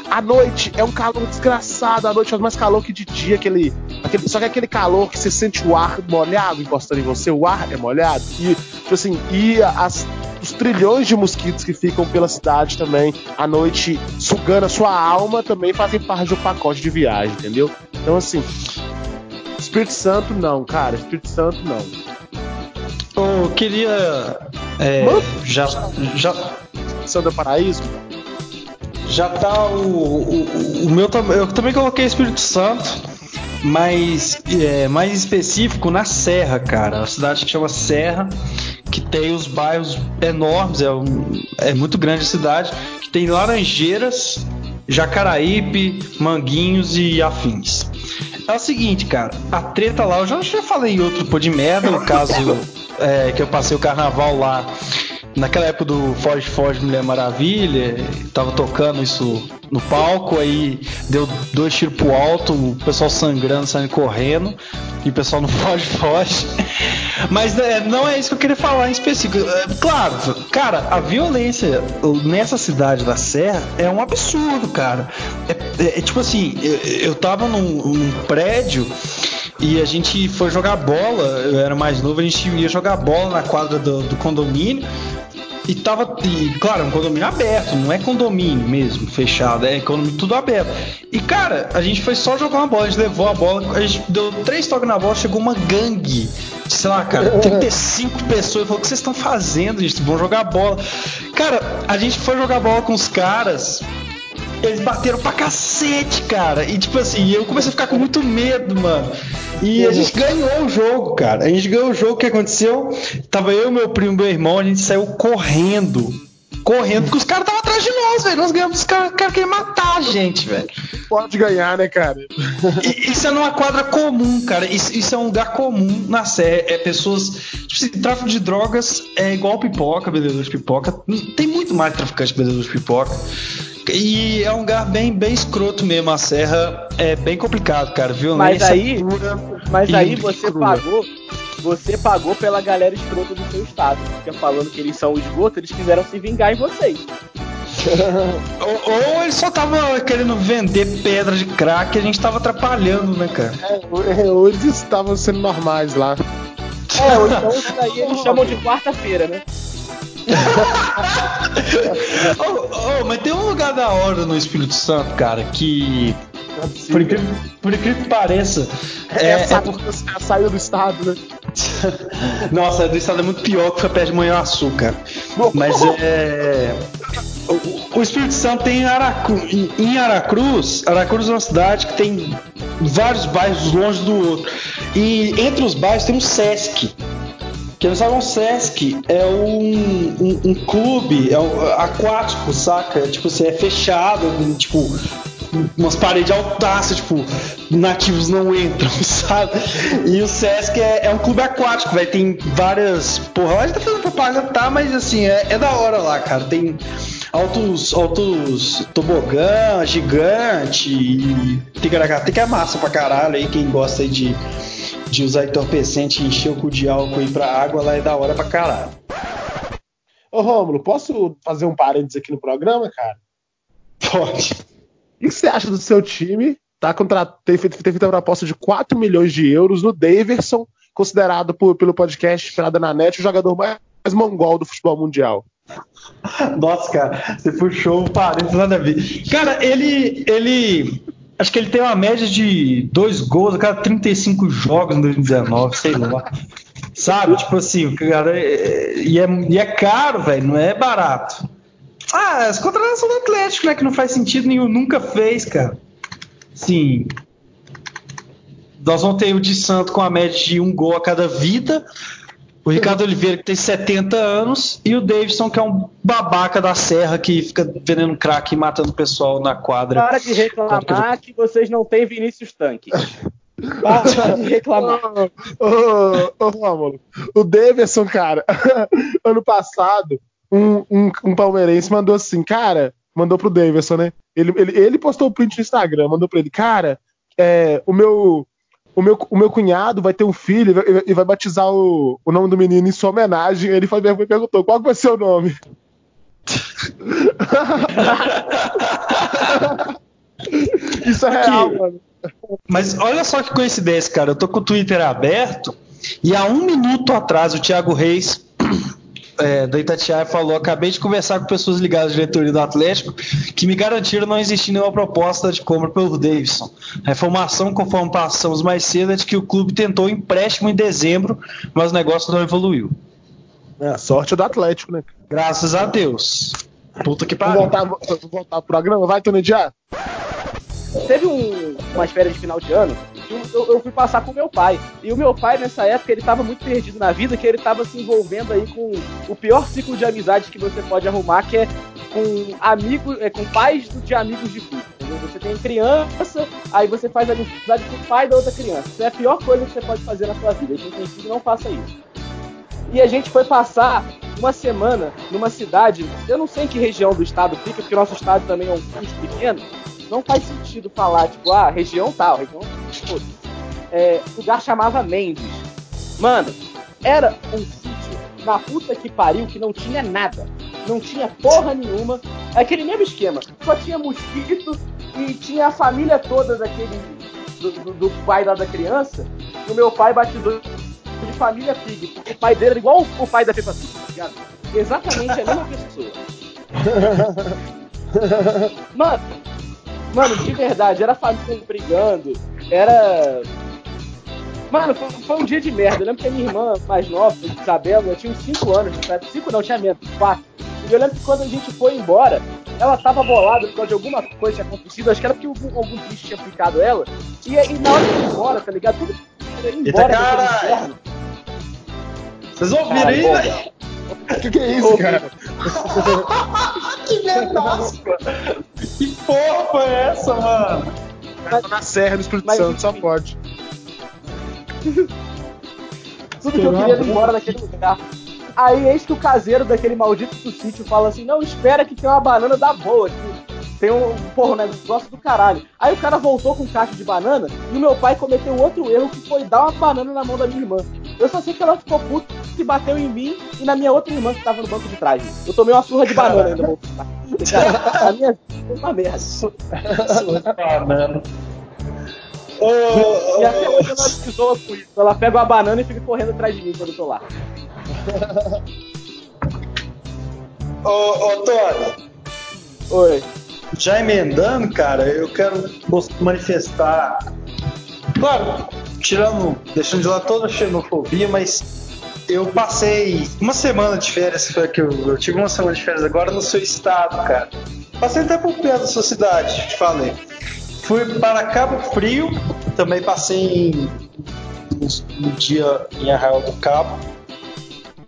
à noite é um calor desgraçado, à noite faz mais calor que de dia, aquele, aquele, só que aquele calor que você sente o ar molhado encostando em você, o ar é molhado, e tipo assim, e as, os trilhões de mosquitos que ficam pela cidade também, à noite, sugando a sua alma, também fazem parte do pacote de viagem, entendeu? Então assim, Espírito Santo não, cara, Espírito Santo não. Eu queria. é, já, já, Santo Paraíso, já tá o, o, o meu eu também coloquei Espírito Santo, mas é, mais específico na Serra, cara. A cidade que chama Serra, que tem os bairros enormes, é, um- é muito grande a cidade, que tem Laranjeiras, Jacaraípe, Manguinhos e afins. É o seguinte, cara, a treta lá, eu já, já falei em outro pô de merda, o caso é, que eu passei o carnaval lá naquela época do Foge Foge Mulher Maravilha, tava tocando isso no palco, aí deu dois tiros pro alto, o pessoal sangrando, saindo correndo, e o pessoal no Foge Foge. Mas é, não é isso que eu queria falar em específico. É, claro, cara, a violência nessa cidade da Serra é um absurdo, cara. É, é- é tipo assim, eu, eu tava num, num prédio e a gente foi jogar bola, eu era mais novo, a gente ia jogar bola na quadra do, do condomínio. E tava, e, claro, um condomínio aberto, não é condomínio mesmo, fechado, é condomínio tudo aberto. E cara, a gente foi só jogar uma bola, a gente levou a bola, a gente deu três toques na bola, chegou uma gangue, sei lá, cara, 35 pessoas, falou: o que vocês estão fazendo, gente? Vão jogar bola. Cara, a gente foi jogar bola com os caras, eles bateram pra cacete, cara. E tipo assim, eu comecei a ficar com muito medo, mano. E a gente ganhou o jogo, cara. A gente ganhou o jogo. O que aconteceu? Tava eu, meu primo, meu irmão, a gente saiu correndo. Correndo, porque os caras estavam atrás de nós, velho. Nós ganhamos, os caras cara queriam matar a gente, velho. pode ganhar, né, cara? Isso é numa quadra comum, cara. Isso, isso é um lugar comum na Sé. É pessoas. Tipo assim, tráfico de drogas é igual pipoca, vendedor de pipoca. Tem muito mais traficante vendedor de pipoca. E é um lugar bem, bem escroto mesmo. A Serra é bem complicado, cara. Mas Violência aí, pura. mas e aí você crua. pagou, você pagou pela galera escrota do seu estado. Fica falando que eles são o esgoto, eles quiseram se vingar em vocês. Ou, ou ele só tava querendo vender pedra de crack e a gente tava atrapalhando, né, cara? É, ou eles estavam sendo normais lá. É, ou então isso daí eles chamam de quarta-feira, né? Oh, oh, mas tem um lugar da hora no Espírito Santo, cara, que. Por incrível, por incrível que pareça. É, é, é porque do estado, né? Nossa, do estado é muito pior que foi perto de Manhuaçu, cara. Mas é. O, o Espírito Santo tem Aracu, em, em Aracruz. Aracruz é uma cidade que tem vários bairros longe do outro. E entre os bairros tem um Sesc. Quem não sabe, um Sesc é um, um, um clube é um, aquático, saca? Tipo assim, é fechado, tipo, umas paredes altaças, tipo, nativos não entram, sabe? E o Sesc é, é um clube aquático, velho. Tem várias. Porra, a gente tá fazendo propaganda, tá? Mas assim, é, é da hora lá, cara. Tem altos, altos tobogã, gigante e que é massa pra caralho aí, quem gosta aí de de usar entorpecente e encher o cu de álcool e ir pra água, lá é da hora pra caralho. Ô Rômulo, posso fazer um parênteses aqui no programa, cara? Pode. O que você acha do seu time? Tá contra... ter, feito, ter feito uma proposta de 4 milhões de euros no Daverson, considerado por, pelo podcast Esperada na Net o jogador mais, mais mongol do futebol mundial. Nossa, cara, você puxou o parênteses nada a ver. Cara, ele, ele Acho que ele tem uma média de dois gols a cada 35 jogos em 2019, sei lá. Sabe? Tipo assim, cara. É, e, é, e é caro, velho, não é barato. Ah, as contratações do Atlético, né? Que não faz sentido nenhum, nunca fez, cara. Sim. Nós vamos ter o de Santo com a média de um gol a cada vida. O Ricardo Oliveira, que tem 70 anos, e o Davidson, que é um babaca da serra que fica vendendo crack e matando o pessoal na quadra. Para de reclamar que vocês não têm Vinícius Tanque. Para de reclamar. Ô, ô, ô, Rômulo, o Davidson, cara, ano passado, um, um, um, palmeirense mandou assim, cara, mandou pro Davidson, né? Ele, ele, ele postou o print no Instagram, mandou pra ele, cara, é, o meu o meu, o meu cunhado vai ter um filho e vai, batizar o, o nome do menino em sua homenagem. Ele foi, perguntou: qual vai ser o nome? Isso é real, mano. Mas olha só que coincidência, cara. Eu tô com o Twitter aberto e há um minuto atrás o Thiago Reis é, da Itatiaia falou: acabei de conversar com pessoas ligadas à diretoria do Atlético que me garantiram não existir nenhuma proposta de compra pelo Davidson. A informação, conforme passamos mais cedo, é de que o clube tentou um empréstimo em dezembro, mas o negócio não evoluiu. É, sorte do Atlético, né? Graças a Deus. Puta que pariu. Vou voltar, vou voltar pro programa, vai, Tony Dia. Teve um, umas férias de final de ano eu, eu, fui passar com meu pai. E o meu pai, nessa época, ele tava muito perdido na vida, que ele tava se envolvendo aí com o pior ciclo de amizade que você pode arrumar, que é com amigos, é, com pais de amigos de clube. Você tem criança, aí você faz amizade com o pai da outra criança. Isso é a pior coisa que você pode fazer na sua vida. Quem tem filho, não faça isso. E a gente foi passar uma semana numa cidade, eu não sei em que região do estado fica, porque nosso estado também é um custo pequeno, não faz sentido falar, tipo, ah, região tal, região. Tipo, é, lugar chamava Mendes. Mano, era um sítio na puta que pariu que não tinha nada. Não tinha porra nenhuma. É aquele mesmo esquema. Só tinha mosquito e tinha a família toda daquele. do, do, do pai lá da criança. E o meu pai batizou de família Pig. O pai dele era igual o pai da Peppa Pig, tá ligado? Exatamente a mesma pessoa. Mano, Mano, de verdade, era família brigando, era. Mano, foi, foi, um dia de merda. Eu lembro que a minha irmã mais nova, Isabela, eu tinha uns 5 anos, 5 não, tinha menos, 4. E eu lembro que quando a gente foi embora, ela tava bolada por causa de alguma coisa que tinha acontecido, acho que era porque algum, algum bicho tinha picado ela. E, e na hora de ir embora, tá ligado? Tudo ir embora Eita, Vocês ouviram aí, velho? O que, que é isso, cara? que venasca! Que porra foi essa, mano? Tá na Serra do Espírito mas, Santo, só pode. Tudo que eu queria ir embora daquele lugar. Aí eis que o caseiro daquele maldito do sítio fala assim: Não, espera que tem uma banana da boa aqui. Tem um, porra, um negócio do caralho. Aí o cara voltou com um caixa de banana e o meu pai cometeu outro erro que foi dar uma banana na mão da minha irmã. Eu só sei que ela ficou puta e bateu em mim e na minha outra irmã que tava no banco de trás. Eu tomei uma surra de banana ainda. a minha vida foi uma merda. Surra de banana. Oh, e até hoje ela se zoa com isso. Ela pega uma banana e fica correndo atrás de mim quando eu tô lá. Ô, ô Tony. Oi. Já emendando, cara, eu quero manifestar. Claro, tirando, deixando de lado toda a xenofobia, mas eu passei uma semana de férias, foi que eu, eu, tive uma semana de férias agora no seu estado, cara. Passei até por perto da sua cidade, te falei. Fui para Cabo Frio, também passei em, no dia em Arraial do Cabo.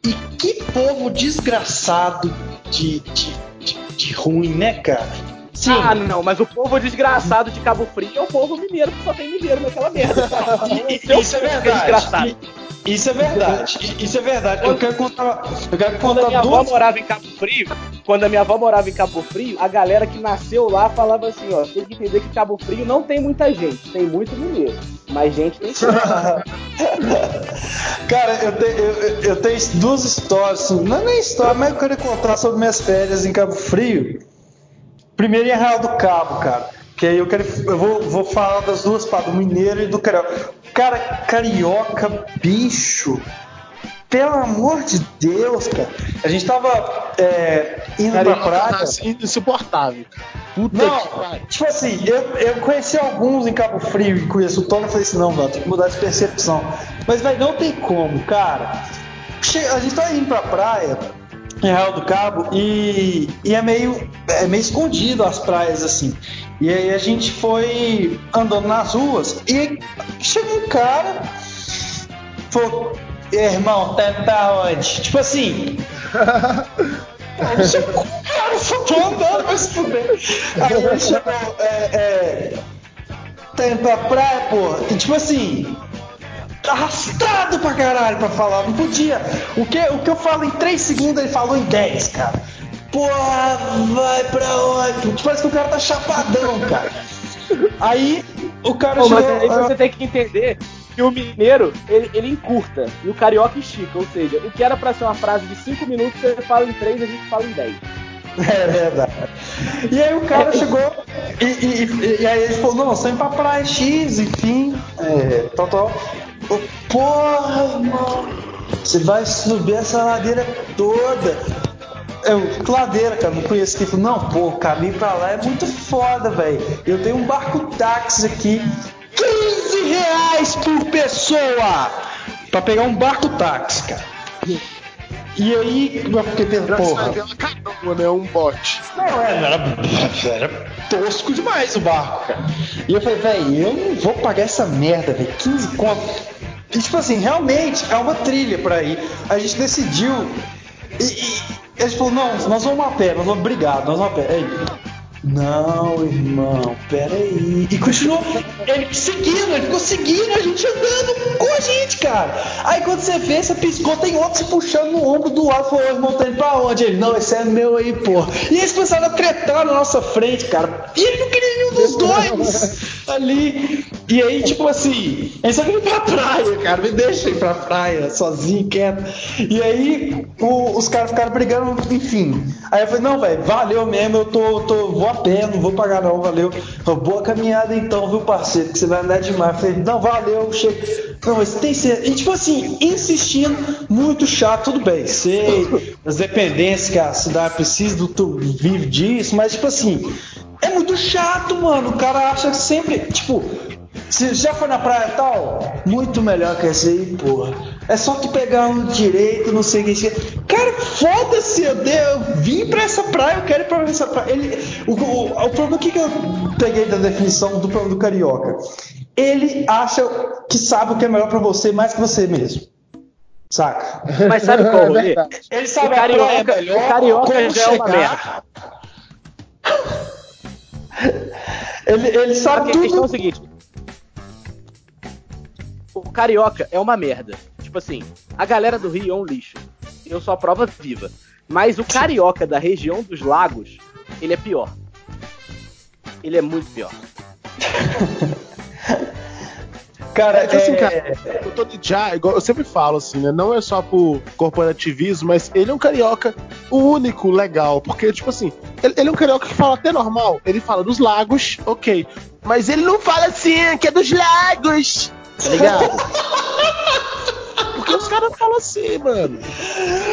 E que povo desgraçado de, de, de, de ruim, né, cara? Sim. Ah, não, mas o povo desgraçado de Cabo Frio é o povo mineiro que só tem mineiro naquela merda. Isso é verdade. Isso é verdade. Isso é verdade. Eu quero contar. Eu quero quando contar a minha duas... avó morava em Cabo Frio, quando a minha avó morava em Cabo Frio, a galera que nasceu lá falava assim, ó, tem que entender que Cabo Frio não tem muita gente, tem muito mineiro. Mas gente tem Cara, eu, te, eu, eu, tenho duas histórias, assim, não é nem história, mas eu quero contar sobre minhas férias em Cabo Frio. Primeiro em Arraial do Cabo, cara. Que aí eu quero. Eu vou, vou falar das duas partes, do mineiro e do carioca. Cara, carioca, bicho. Pelo amor de Deus, cara. A gente tava é, indo carioca pra praia. Tá assim, insuportável. Puta não, que tipo assim, eu, eu conheci alguns em Cabo Frio e conheço o Tony e falei assim, não, velho, tem que mudar de percepção. Mas, velho, não tem como, cara. A gente tá indo pra praia, em Real do Cabo e, e, é meio é meio escondido as praias assim. E aí a gente foi andando nas ruas e chegou um cara falou, irmão, tá, tá onde? Tipo assim. Cara, só tô andando, vai se fuder. Aí ele chegou, é, é, tá indo pra praia, pô. E tipo assim, arrastado pra caralho pra falar, não podia. O que, o que eu falo em 3 segundos, ele falou em 10, cara. Porra, vai pra onde? Parece que o cara tá chapadão, cara. Aí o cara Pô, chegou, Mas aí você tem que entender que o mineiro, ele, ele encurta e o carioca estica. Ou seja, o que era pra ser uma frase de 5 minutos, você fala em 3 e a gente fala em 10. É verdade. E aí o cara chegou e, e, e, aí ele falou, não, você pra praia X, enfim, é, tal, tal. Porra, irmão, você vai subir essa ladeira toda. Eu, ladeira, cara, não conheço quem falou, não, pô, o caminho pra lá é muito foda, velho. Eu tenho um barco táxi aqui, 15 reais por pessoa pra pegar um barco táxi, cara. E aí, eu fiquei pensando, porra. Caramba, né? Um bote. Não, era, era tosco demais o barco, cara. E eu falei, velho, eu não vou pagar essa merda, velho. 15 conto. E tipo assim, realmente é uma trilha pra ir. A gente decidiu. E, e a gente falou, não, nós vamos a pé, nós vamos brigar, nós vamos a pé. Aí, não, irmão, peraí. E continuou ele seguindo, ele ficou seguindo a gente andando com a gente, cara. Aí quando você vê, você piscou, tem outro se puxando no ombro do lado, falou, irmão, tá indo pra onde? Ele, não, esse é meu aí, pô. E eles começaram a tretar na nossa frente, cara. E ele não queria nenhum dos dois ali. E aí, tipo assim, ele só queria ir pra praia, cara. Me deixa ir pra praia, sozinho, quieto. E aí, o, os caras ficaram brigando, enfim. Aí eu falei, não, velho, valeu mesmo, eu tô, tô, vou a pé, não vou pagar não, valeu. Boa caminhada então, viu, parceiro, que você vai andar demais. Eu falei, não, valeu, chega. Não, mas tem certeza. E tipo assim, insistindo, muito chato, tudo bem, sei, as dependências que a cidade precisa, do tu vive disso, mas tipo assim, é muito chato, mano. O cara acha que sempre, tipo, se já foi na praia tal, muito melhor que esse aí, porra. É só tu pegar um direito, não sei o que. Cara, foda-se, eu, eu vim pra essa praia, eu quero ir pra essa praia. Ele, o, o, o problema, que, que eu peguei da definição do problema do carioca? Ele acha que sabe o que é melhor pra você mais que você mesmo. Saca? Mas sabe qual é? Ele sabe o carioca, é melhor, o carioca já é uma merda. ele, ele sabe a tudo. A questão é o seguinte: o carioca é uma merda. Tipo assim, a galera do Rio é um lixo. Eu sou a prova viva. Mas o carioca da região dos lagos, ele é pior. Ele é muito pior. Cara, é, assim, cara, o Tony Jaa, igual eu sempre falo assim, né? Não é só por corporativismo, mas ele é um carioca único, legal. Porque, tipo assim, ele, ele, é um carioca que fala até normal. Ele fala dos lagos, ok. Mas ele não fala assim, que é dos lagos. Tá ligado? Porque os caras falam assim, mano.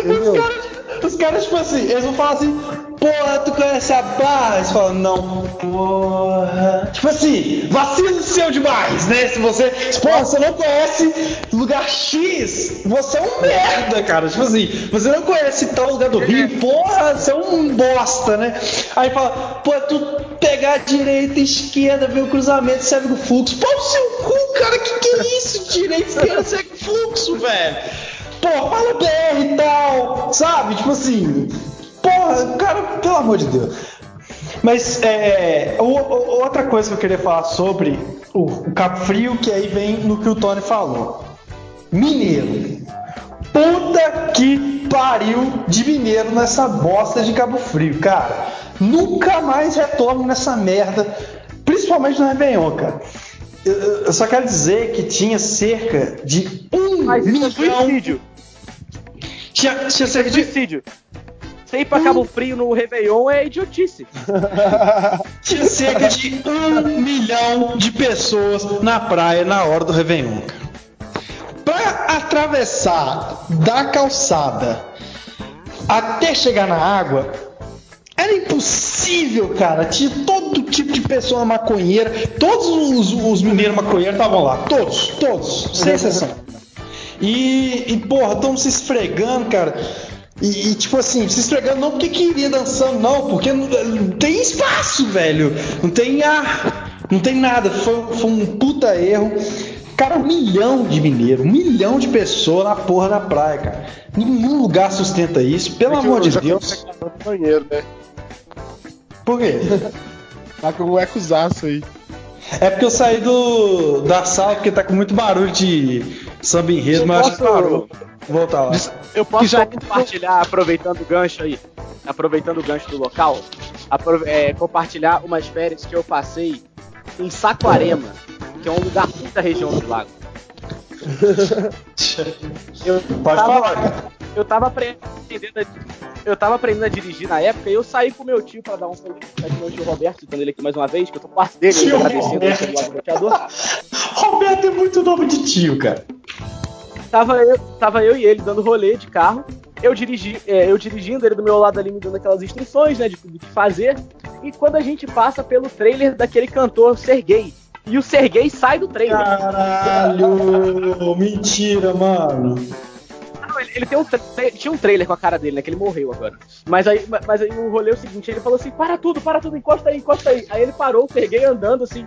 Entendeu? Os caras Os caras, tipo assim, eles vão falar assim, porra, tu conhece a barra? Eles falam, não, porra. Tipo assim, vacilo seu demais, né? Se você, porra, você não conhece lugar X, você é um merda, cara. Tipo assim, você não conhece tal lugar do Rio, porra, você é um bosta, né? Aí fala, pô, tu pegar a direita e esquerda, ver o cruzamento, segue o fluxo. Pô, seu cu, cara, que que é isso? Direita, esquerda, segue o fluxo, velho. Pô, fala BR e tal, sabe? Tipo assim, porra, cara, pelo amor de Deus. Mas é, outra coisa que eu queria falar sobre o, o Cabo Frio, que aí vem no que o Tony falou. Mineiro. Puta que pariu de mineiro nessa bosta de Cabo Frio, cara. Nunca mais retorno nessa merda, principalmente no Réveillon, cara. Eu, eu- só quero dizer que tinha cerca de um Mas isso é milhão. suicídio. Tinha, tinha é cerca de suicídio. Você ir pra Cabo Frio no Réveillon é idiotice. Tinha cerca de um milhão de pessoas na praia na hora do Réveillon. Pra atravessar da calçada até chegar na água, era impossível, cara. Tinha todo tipo de pessoa maconheira. Todos os, os mineiros maconheiros estavam lá. Todos, todos, sem exceção. E, e porra, estão se esfregando, cara. E, e, tipo assim, se esfregando não porque queria dançando, não, porque não, não tem espaço, velho. Não tem ar, não tem nada. Foi, foi um puta erro. Cara, um milhão de mineiros, um milhão de pessoas na porra da praia, cara. Nenhum lugar sustenta isso, pelo amor de Deus. no banheiro, né? Por quê? Tá com um ecozaço aí. É porque eu saí do, da sala porque tá com muito barulho de samba enredo, Eu mas acho que posso- parou. Vou voltar lá. Eu posso já- compartilhar, aproveitando o gancho aí, aproveitando o gancho do local, apro- é, compartilhar umas férias que eu passei em Saquarema, que é um lugar muito da região do lago. Eu Pode tava, falar, cara. Eu tava aprendendo a, eu tava aprendendo a dirigir na época e eu saí com meu tio pra dar um com meu tio Roberto, citando ele aqui mais uma vez, que eu tô quarto dele, Tio agradecendo roteador. Roberto é muito nome de tio, cara. Tava eu, tava eu e ele dando rolê de carro. Eu, dirigi, é, eu dirigindo, ele do meu lado ali me dando aquelas instruções, né, de do que fazer. E quando a gente passa pelo trailer daquele cantor Sergei. E o Sergei sai do trailer. Caralho! Mentira, mano. Ele, ele tem um tinha um trailer com a cara dele, né? Que ele morreu agora. Mas aí, ma- mas aí o rolê é o seguinte, ele falou assim, para tudo, para tudo, encosta aí, encosta aí. Aí ele parou, o Sergei andando assim,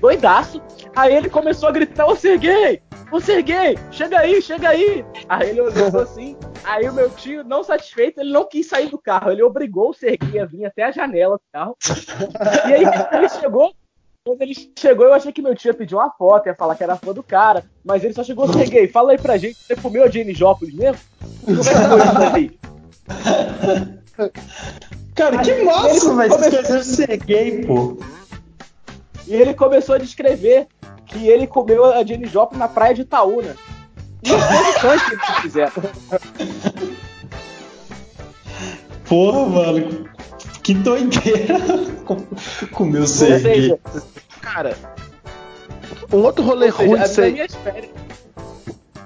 doidaço. Aí ele começou a gritar, ô Sergei! Ô Sergei, chega aí, chega aí! Aí ele olhou assim, aí o meu tio, não satisfeito, ele não quis sair do carro. Ele obrigou o Sergei a vir até a janela do carro. E aí ele chegou, quando ele chegou, eu achei que meu tio ia pedir uma foto, ia falar que era fã do cara. Mas ele só chegou, Sergei, fala aí pra gente, você comeu a Jane Jópolis mesmo? Como é que foi isso aí? Cara, que massa, velho. Vocês começou- esqueceram de ser gay, pô. E ele começou a descrever que ele comeu a Jane Joplin na praia de Itaúna. E não teve tanto que eles fizeram. Porra, mano. Que doideira. Comeu seja, Cara, um outro rolê seja, ruim as disso aí. minhas férias.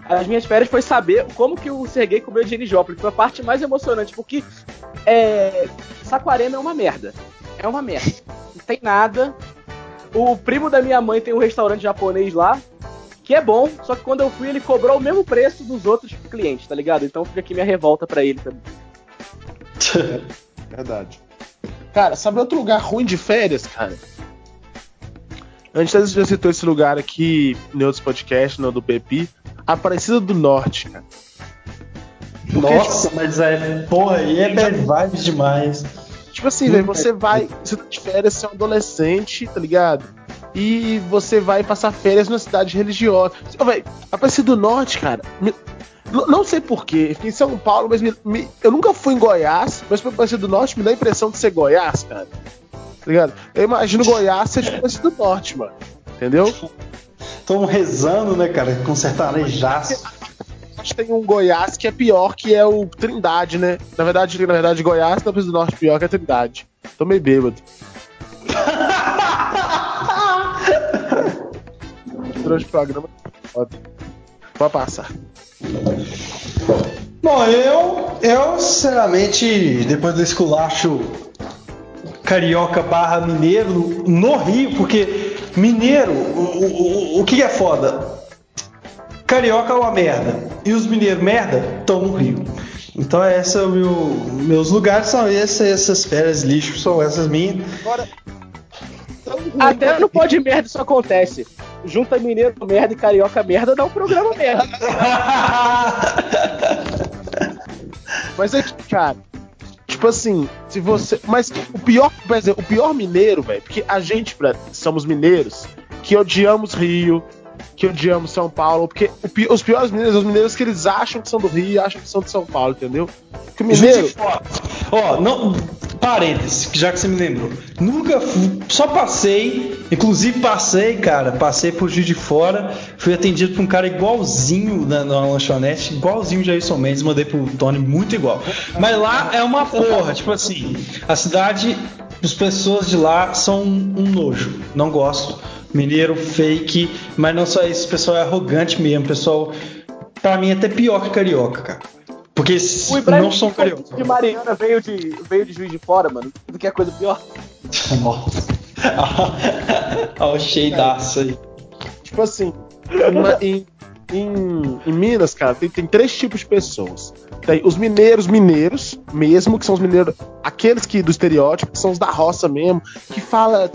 As minhas férias foi saber como que o Sergei comeu a Jane Joplin. Foi a parte mais emocionante, porque é, Saquarema é uma merda. É uma merda. Não tem nada. O primo da minha mãe tem um restaurante japonês lá, que é bom, só que quando eu fui ele cobrou o mesmo preço dos outros clientes, tá ligado? Então fica aqui minha revolta pra ele também. Verdade. Cara, sabe outro lugar ruim de férias, cara? A gente já citou esse lugar aqui em outros podcasts, no do Pepi. Aparecida do Norte, cara. Porque, Nossa, mas é. Porra, aí é bad vibes demais. Tipo assim, velho, você vai. Você tá de férias, você é um adolescente, tá ligado? E você vai passar férias numa cidade religiosa. Ô, velho, Aparecida do Norte, cara. me- não sei porquê, fiquei em São Paulo, mas me- me- eu nunca fui em Goiás, mas pra Aparecida do Norte me dá a impressão de ser Goiás, cara. Tá ligado? Eu imagino Goiás ser tipo Aparecida do Norte, mano. Entendeu? Estão rezando, né, cara? Com sertanejaço. Que tem um Goiás que é pior, que é o Trindade, né? Na verdade, na verdade, Goiás, Aparecida do Norte, pior que é Trindade. Tô meio bêbado. Durante o programa. Pode passar. Bom, eu, eu sinceramente, depois do esculacho carioca barra mineiro no Rio, porque mineiro, o, o, o que é foda? Carioca é uma merda. E os mineiros merda estão no Rio. Então esse é o meu, meus lugares são esses, essas férias lixo são essas minhas. Agora, até no pó de merda isso acontece. Junta mineiro merda e carioca merda, dá um programa merda. Mas é que, cara, tipo assim, se você. Mas o pior, por exemplo, o pior mineiro, velho, porque a gente, somos mineiros, que odiamos Rio, que odiamos São Paulo, porque os piores mineiros, os mineiros que eles acham que são do Rio acham que são de São Paulo, entendeu? Porque o mineiro. Ó, oh, não. Parênteses, já que você me lembrou. Nunca fui, só passei, inclusive passei, cara, passei por Juiz de Fora, fui atendido por um cara igualzinho na, na lanchonete, igualzinho o Jason Mendes, mandei pro Tony muito igual. Mas lá é uma porra, tipo assim, a cidade, as pessoas de lá são um nojo, não gosto mineiro fake, mas não só isso, o pessoal é arrogante mesmo, pessoal, pra mim é até pior que carioca, cara. Porque não são carioca. de Mariana veio de, veio de Juiz de Fora, mano, do que é coisa pior. Nossa. Olha o cheidaço aí. Tipo assim, em, em, em, Minas, cara, tem, tem três tipos de pessoas. Tem os mineiros, mineiros mesmo, que são os mineiros, aqueles que do estereótipo, que são os da roça mesmo, que fala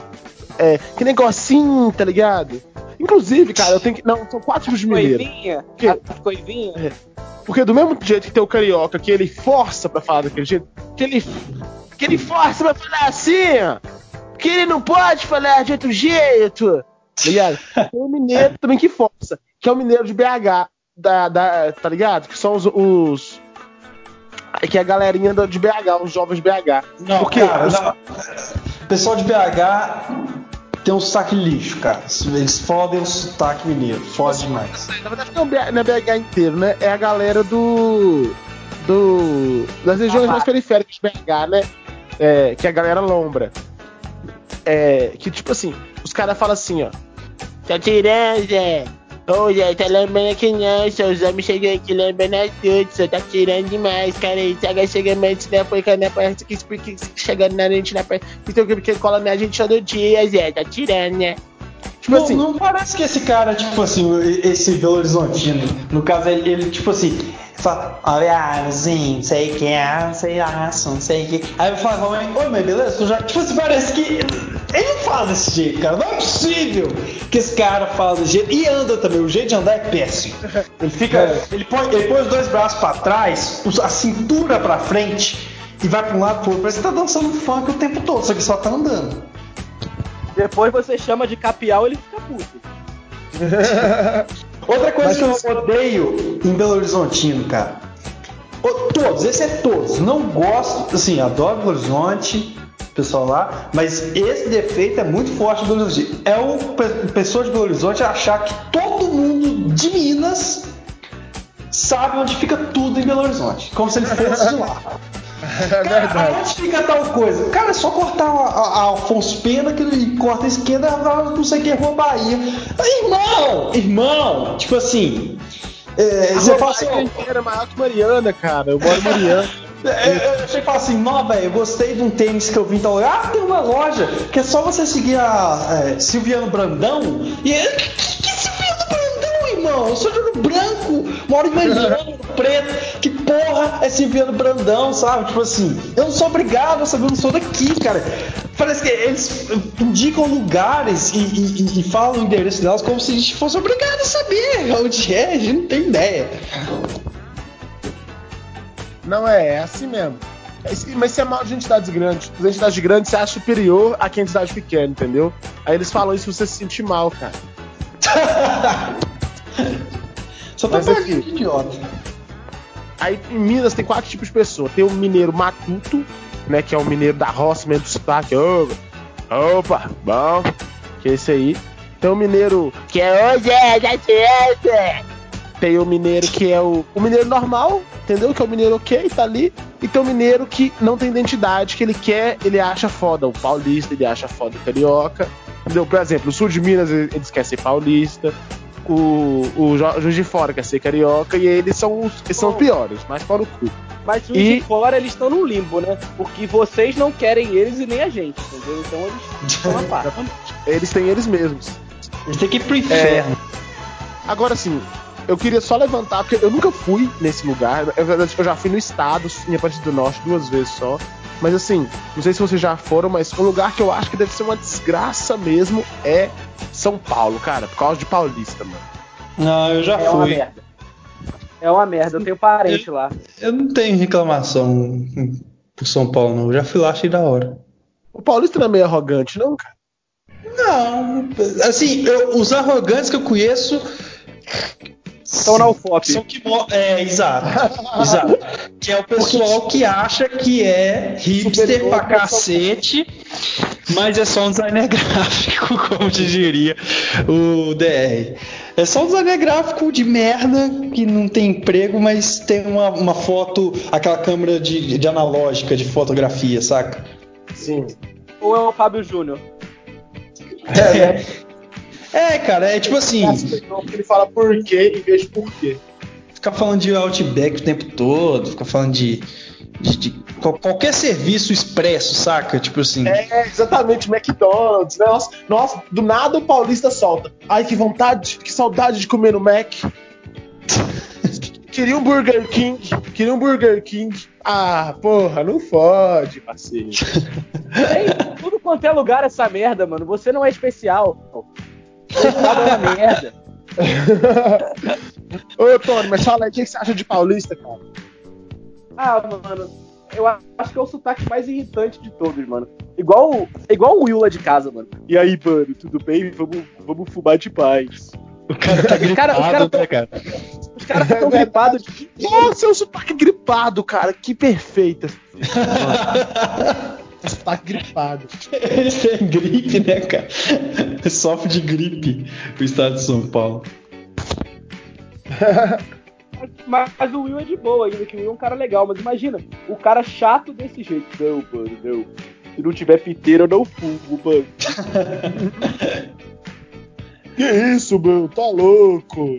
é, que negocinho, tá ligado? Inclusive, cara, eu tenho que. Não, são quatro tipos de mineiro. Coivinha? Que, coivinha? É, porque do mesmo jeito que tem o carioca, que ele força pra falar daquele jeito, que ele, que ele força pra falar assim, ó, que ele não pode falar de outro jeito, tá ligado? Tem o mineiro também que força, que é o mineiro de BH, da, da, tá ligado? Que são os, os que é a galerinha de BH, os jovens de BH. Não, Porque cara, os... não. Pessoal de BH tem um sotaque lixo, cara. Eles fodem o sotaque mineiro. Fode demais. Na verdade, não é BH inteiro, né? É a galera do. do das regiões ah, mais periféricas de BH, né? É, que é a galera lombra. É, que tipo assim, os caras falam assim, ó. Tá tirando, Zé, tá lembrando que não, seus homens chegam aqui lembrando tudo, você tá tirando demais, cara. E tá chegando antes da porca na parte que chegando na gente na parte. Então, que cola na gente todo dia, Zé, tá tirando, né? Tipo não, assim. Não parece que esse cara, tipo assim, esse Belo Horizontino, no caso, ele, ele tipo assim, fala, olha, assim, sei que é, sei lá, não sei que. Aí eu falo, oi, mas beleza? Tu já, tipo assim, parece que ele não fala desse jeito, cara. Não é possível que esse cara fala desse jeito. E anda também, o jeito de andar é péssimo. Ele fica. É. Ele, põe, ele põe os dois braços pra trás, a cintura pra frente e vai pra um lado pro outro. Parece que tá dançando funk o tempo todo, só que só tá andando. Depois você chama de capial ele fica puto. Outra coisa Mas, que eu odeio em Belo Horizontino, cara. Todos, esse é todos. Não gosto, assim, adoro Belo Horizonte, pessoal lá, mas esse defeito é muito forte do Belo Horizonte. É o pessoa de Belo Horizonte achar que todo mundo de Minas sabe onde fica tudo em Belo Horizonte, como se ele fosse de lá. É verdade. onde fica tal coisa? Cara, é só cortar a, a, a Afonso Pena que ele corta a esquerda, não sei o que, Rua Bahia. Irmão! Irmão! Tipo assim. É, você fala assim. inteira é maior que Mariana, cara. Eu moro em Mariana. É, eu achei que assim, não, velho, eu gostei de um tênis que eu vi então. Ah, tem uma loja que é só você seguir a é, Silviano Brandão. E que, que Silviano Brandão, irmão? Eu sou de Ouro Branco, moro em Mariana, preto. Que porra é Silviano Brandão, sabe? Tipo assim, eu não sou obrigado a saber, eu não sou daqui, cara. Parece que eles indicam lugares e, e, e falam o endereço delas como se a gente fosse obrigado a saber onde é, a gente não tem ideia. Não é, é assim mesmo. É mas isso é mal de entidades grandes. As entidades grandes você acha superior a quem é entidade pequena, entendeu? Aí eles falam isso pra você se sentir mal, cara. Só tá falando de idiota. Aí em Minas tem quatro tipos de pessoa. Tem o mineiro matuto, né? Que é o mineiro da roça mesmo do sotaque. Opa, bom. Que é esse aí. Tem o mineiro que é hoje é da ciência. Tem o mineiro que é o, o mineiro normal, entendeu? Que é o mineiro ok, tá ali. E tem o mineiro que não tem identidade, que ele quer, ele acha foda. O paulista, ele acha foda o carioca. Entendeu? Por exemplo, o sul de Minas, eles querem ser paulista. o, o Ju- Juiz de Fora, que é ser carioca, e eles são os, eles são os piores, mais para o cu. Mas os E- de fora, eles estão no limbo, né? Porque vocês não querem eles e nem a gente, entendeu? Então eles estão a par. Eles têm eles mesmos. Eles têm que ir pro inferno. Agora sim, eu queria só levantar, porque eu nunca fui nesse lugar. É verdade, eu já fui no estado, em Aparecida do Norte, duas vezes só. Mas assim, não sei se vocês já foram, mas um lugar que eu acho que deve ser uma desgraça mesmo é São Paulo, cara, por causa de Paulista, mano. Não, eu já É uma fui. merda. É uma merda, eu tenho parente lá. Eu não tenho reclamação por São Paulo, não. Eu já fui lá, achei da hora. O Paulista não é meio arrogante, não, cara? Não, assim, eu- os arrogantes que eu conheço Estão na UFOP. são que é exato, exato, que é o pessoal que acha que é hipster pra louco, cacete, mas é só um designer gráfico, como te diria o DR. É só um designer gráfico de merda que não tem emprego, mas tem uma, uma foto, aquela câmera de, de analógica de fotografia, saca? Sim. Ou é o Fábio Júnior? É, cara, é tipo assim. Ele fala por quê em vez de por quê. ficar falando de Outback o tempo todo, ficar falando de, de- de qual- qualquer serviço expresso, saca? Tipo assim. É, exatamente, McDonald's. né? Nossa, nossa, do nada o paulista solta. Ai, que vontade, que saudade de comer no Mac. Queria um Burger King, queria um Burger King. Ah, porra, não fode, parceiro. Tudo quanto é lugar essa merda, mano. Você não é especial. Você sabe é uma merda. Ô, Tony, mas fala aí, o que você acha de paulista, cara? Ah, mano, eu acho que é o sotaque mais irritante de todos, mano. Igual, igual o Will lá de casa, mano. E aí, mano, tudo bem? Vamos, vamos fumar de paz. O cara tá Os cara- os cara- né, cara? Os caras estão gripados de Nossa, é um sotaque gripado, cara. Que perfeita. É sotaque gripado. Ele tem gripe, né, cara? Sofre de gripe o estado de São Paulo. Mas, mas o Will é de boa ainda, que o Will é um cara legal. Mas imagina, o cara chato desse jeito. Não, mano, não. Se não tiver fiteira, eu não fumo, mano. Que isso, mano? Tá louco?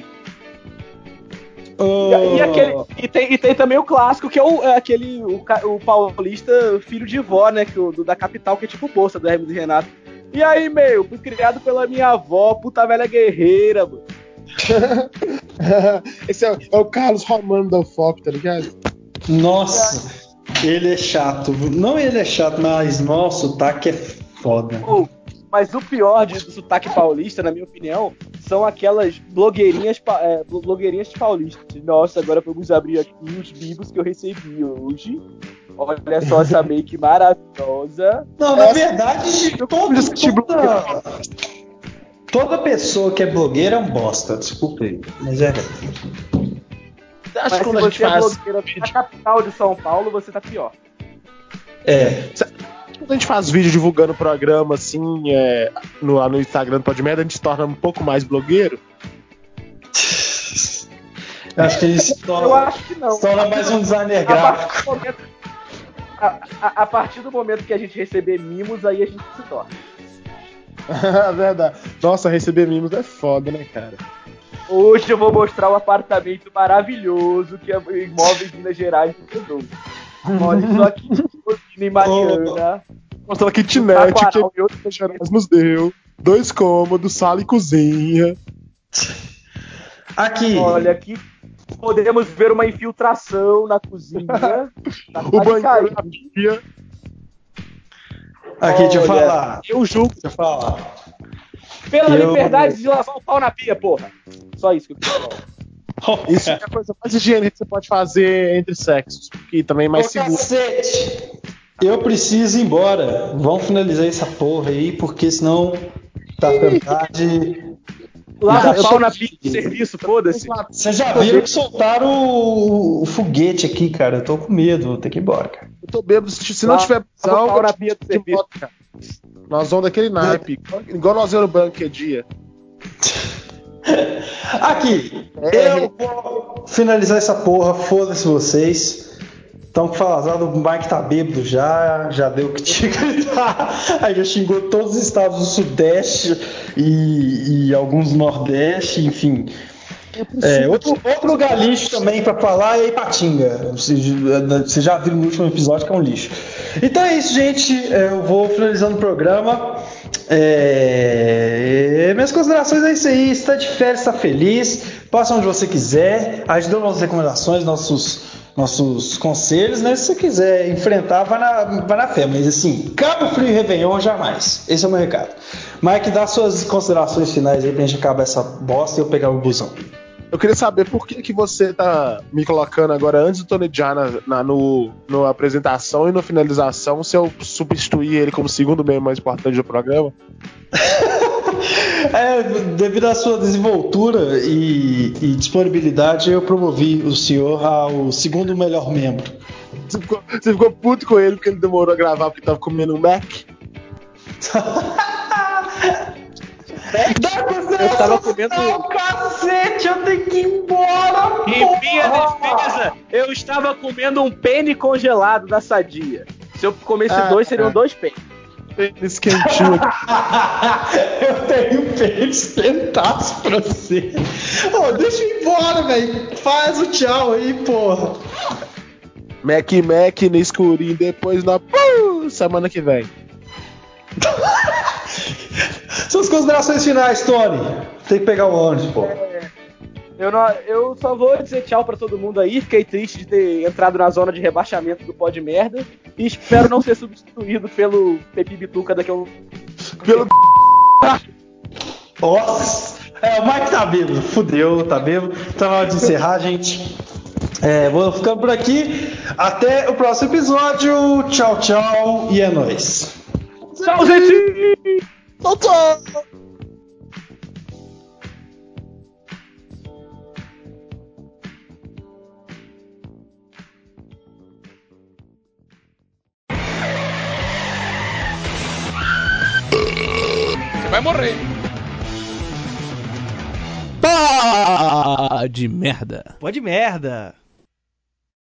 E, e aquele, e, tem, e tem também o clássico, que é, o, é aquele, o, o paulista filho de vó, né? Que, o, do- da capital, que é tipo bolsa do Hermes e Renato. E aí, meu, fui criado pela minha avó, puta velha guerreira, mano. Esse é, é o Carlos Romano da UFOP, tá ligado? Nossa, ele é chato. Não ele é chato, mas nossa, o sotaque é foda. Ou, mas o pior de, do sotaque paulista, na minha opinião, são aquelas blogueirinhas, é, blo- blogueirinhas paulistas. Nossa, agora vamos abrir aqui os bibos que eu recebi hoje. Olha só essa make maravilhosa. Não, na verdade, todo, discutir toda, toda pessoa que é blogueira é um bosta, desculpa aí. Mas é. Acho Mas que se quando a gente você é faz. blogueira na capital de São Paulo, você tá pior. É. Quando a gente faz vídeo divulgando o programa, assim, é, no, lá no Instagram do Podmerda, a gente se torna um pouco mais blogueiro. Acho que ele se Eu torna, acho que não. se torna mais um designer A gráfico. partir, do momento, a, a- a partir do momento que a gente receber mimos, aí a gente se torna. Verdade. Nossa, receber mimos é foda, né, cara? Hoje eu vou mostrar um apartamento maravilhoso que é o Imóveis Minas Gerais entendeu? Olha só aqui, em Mariana. Mostrando a kitnet que Minas Gerais nos deu. Dois cômodos, sala e cozinha. Aqui, Olha aqui. Podemos ver uma infiltração na cozinha. Tá O banheiro na pia. aqui, deixa eu Olha, falar. Eu julgo Deixa eu falar. pela Eu- liberdade de lavar o pau na pia, porra. Só isso que eu queria falar. Isso é a coisa mais higiênica que você pode fazer entre sexos. E também mais Ô, seguro. cacete! Eu preciso ir embora. Vamos finalizar essa porra aí, porque senão tá ficando tarde. Tá, o pau na pia de serviço, foda-se. Vocês já viram que soltaram o, o foguete aqui, cara. Eu tô com medo, vou ter que ir embora, cara. Eu tô bêbado. Se se não tiver o pau eu na pia do serviço. cara. Nós vamos daquele naipe. Igual nós vemos no banco que dia. Aqui, É. eu vou finalizar essa porra, foda-se vocês. Que falar o Mike tá bêbado já, já deu o que tinha que gritar. Aí já xingou todos os estados do Sudeste e, e alguns do Nordeste, enfim. É, outro, outro lugar lixo também pra falar é Ipatinga. Vocês já viram no último episódio que é um lixo. Então é isso, gente. Eu vou finalizando o programa. É... Minhas considerações é isso aí. Está de férias, está feliz. Passa onde você quiser. A gente nossas recomendações, nossos, nossos conselhos, né? Se você quiser enfrentar, vai na, vai na fé. Mas assim, Cabo Frio e Réveillon jamais. Esse é o meu recado. Mike, dá suas considerações finais aí pra gente acabar essa bosta e eu pegar o busão. Eu queria saber por que, que você tá me colocando agora antes do Tony Jaa na, na no, no apresentação e na finalização, se eu substituir ele como segundo membro mais importante do programa. é, devido à sua desenvoltura e, e, disponibilidade, eu promovi o senhor ao segundo melhor membro. Você ficou, você ficou puto com ele porque ele demorou a gravar porque tava comendo um Mac? eu tava comendo. Cacete, eu tenho que ir embora! Em minha defesa, eu estava comendo um pene congelado da sadia. Se eu comesse ah, dois, seriam ah. dois pênis. Pênis quentinho. eu tenho pênis quentaço pra você. Oh, deixa eu ir embora, velho. Faz o tchau aí, porra. Mac Mac no escurinho, depois na. semana que vem. Suas considerações finais, Tony. Tem que pegar o ônibus, pô. É, eu, não, eu só vou dizer tchau para todo mundo aí. Fiquei triste de ter entrado na zona de rebaixamento do pó de merda. E espero não ser substituído pelo Pepi Bituca daqui a um. Pelo. Nossa! É, o Mike tá bêbado. Fudeu, tá bêbado. Tá na hora de encerrar, gente. É, vou ficando por aqui. Até o próximo episódio. Tchau, tchau. E é nóis. Tchau, gente! Tchau, Você vai morrer. Pá de merda. Pode merda.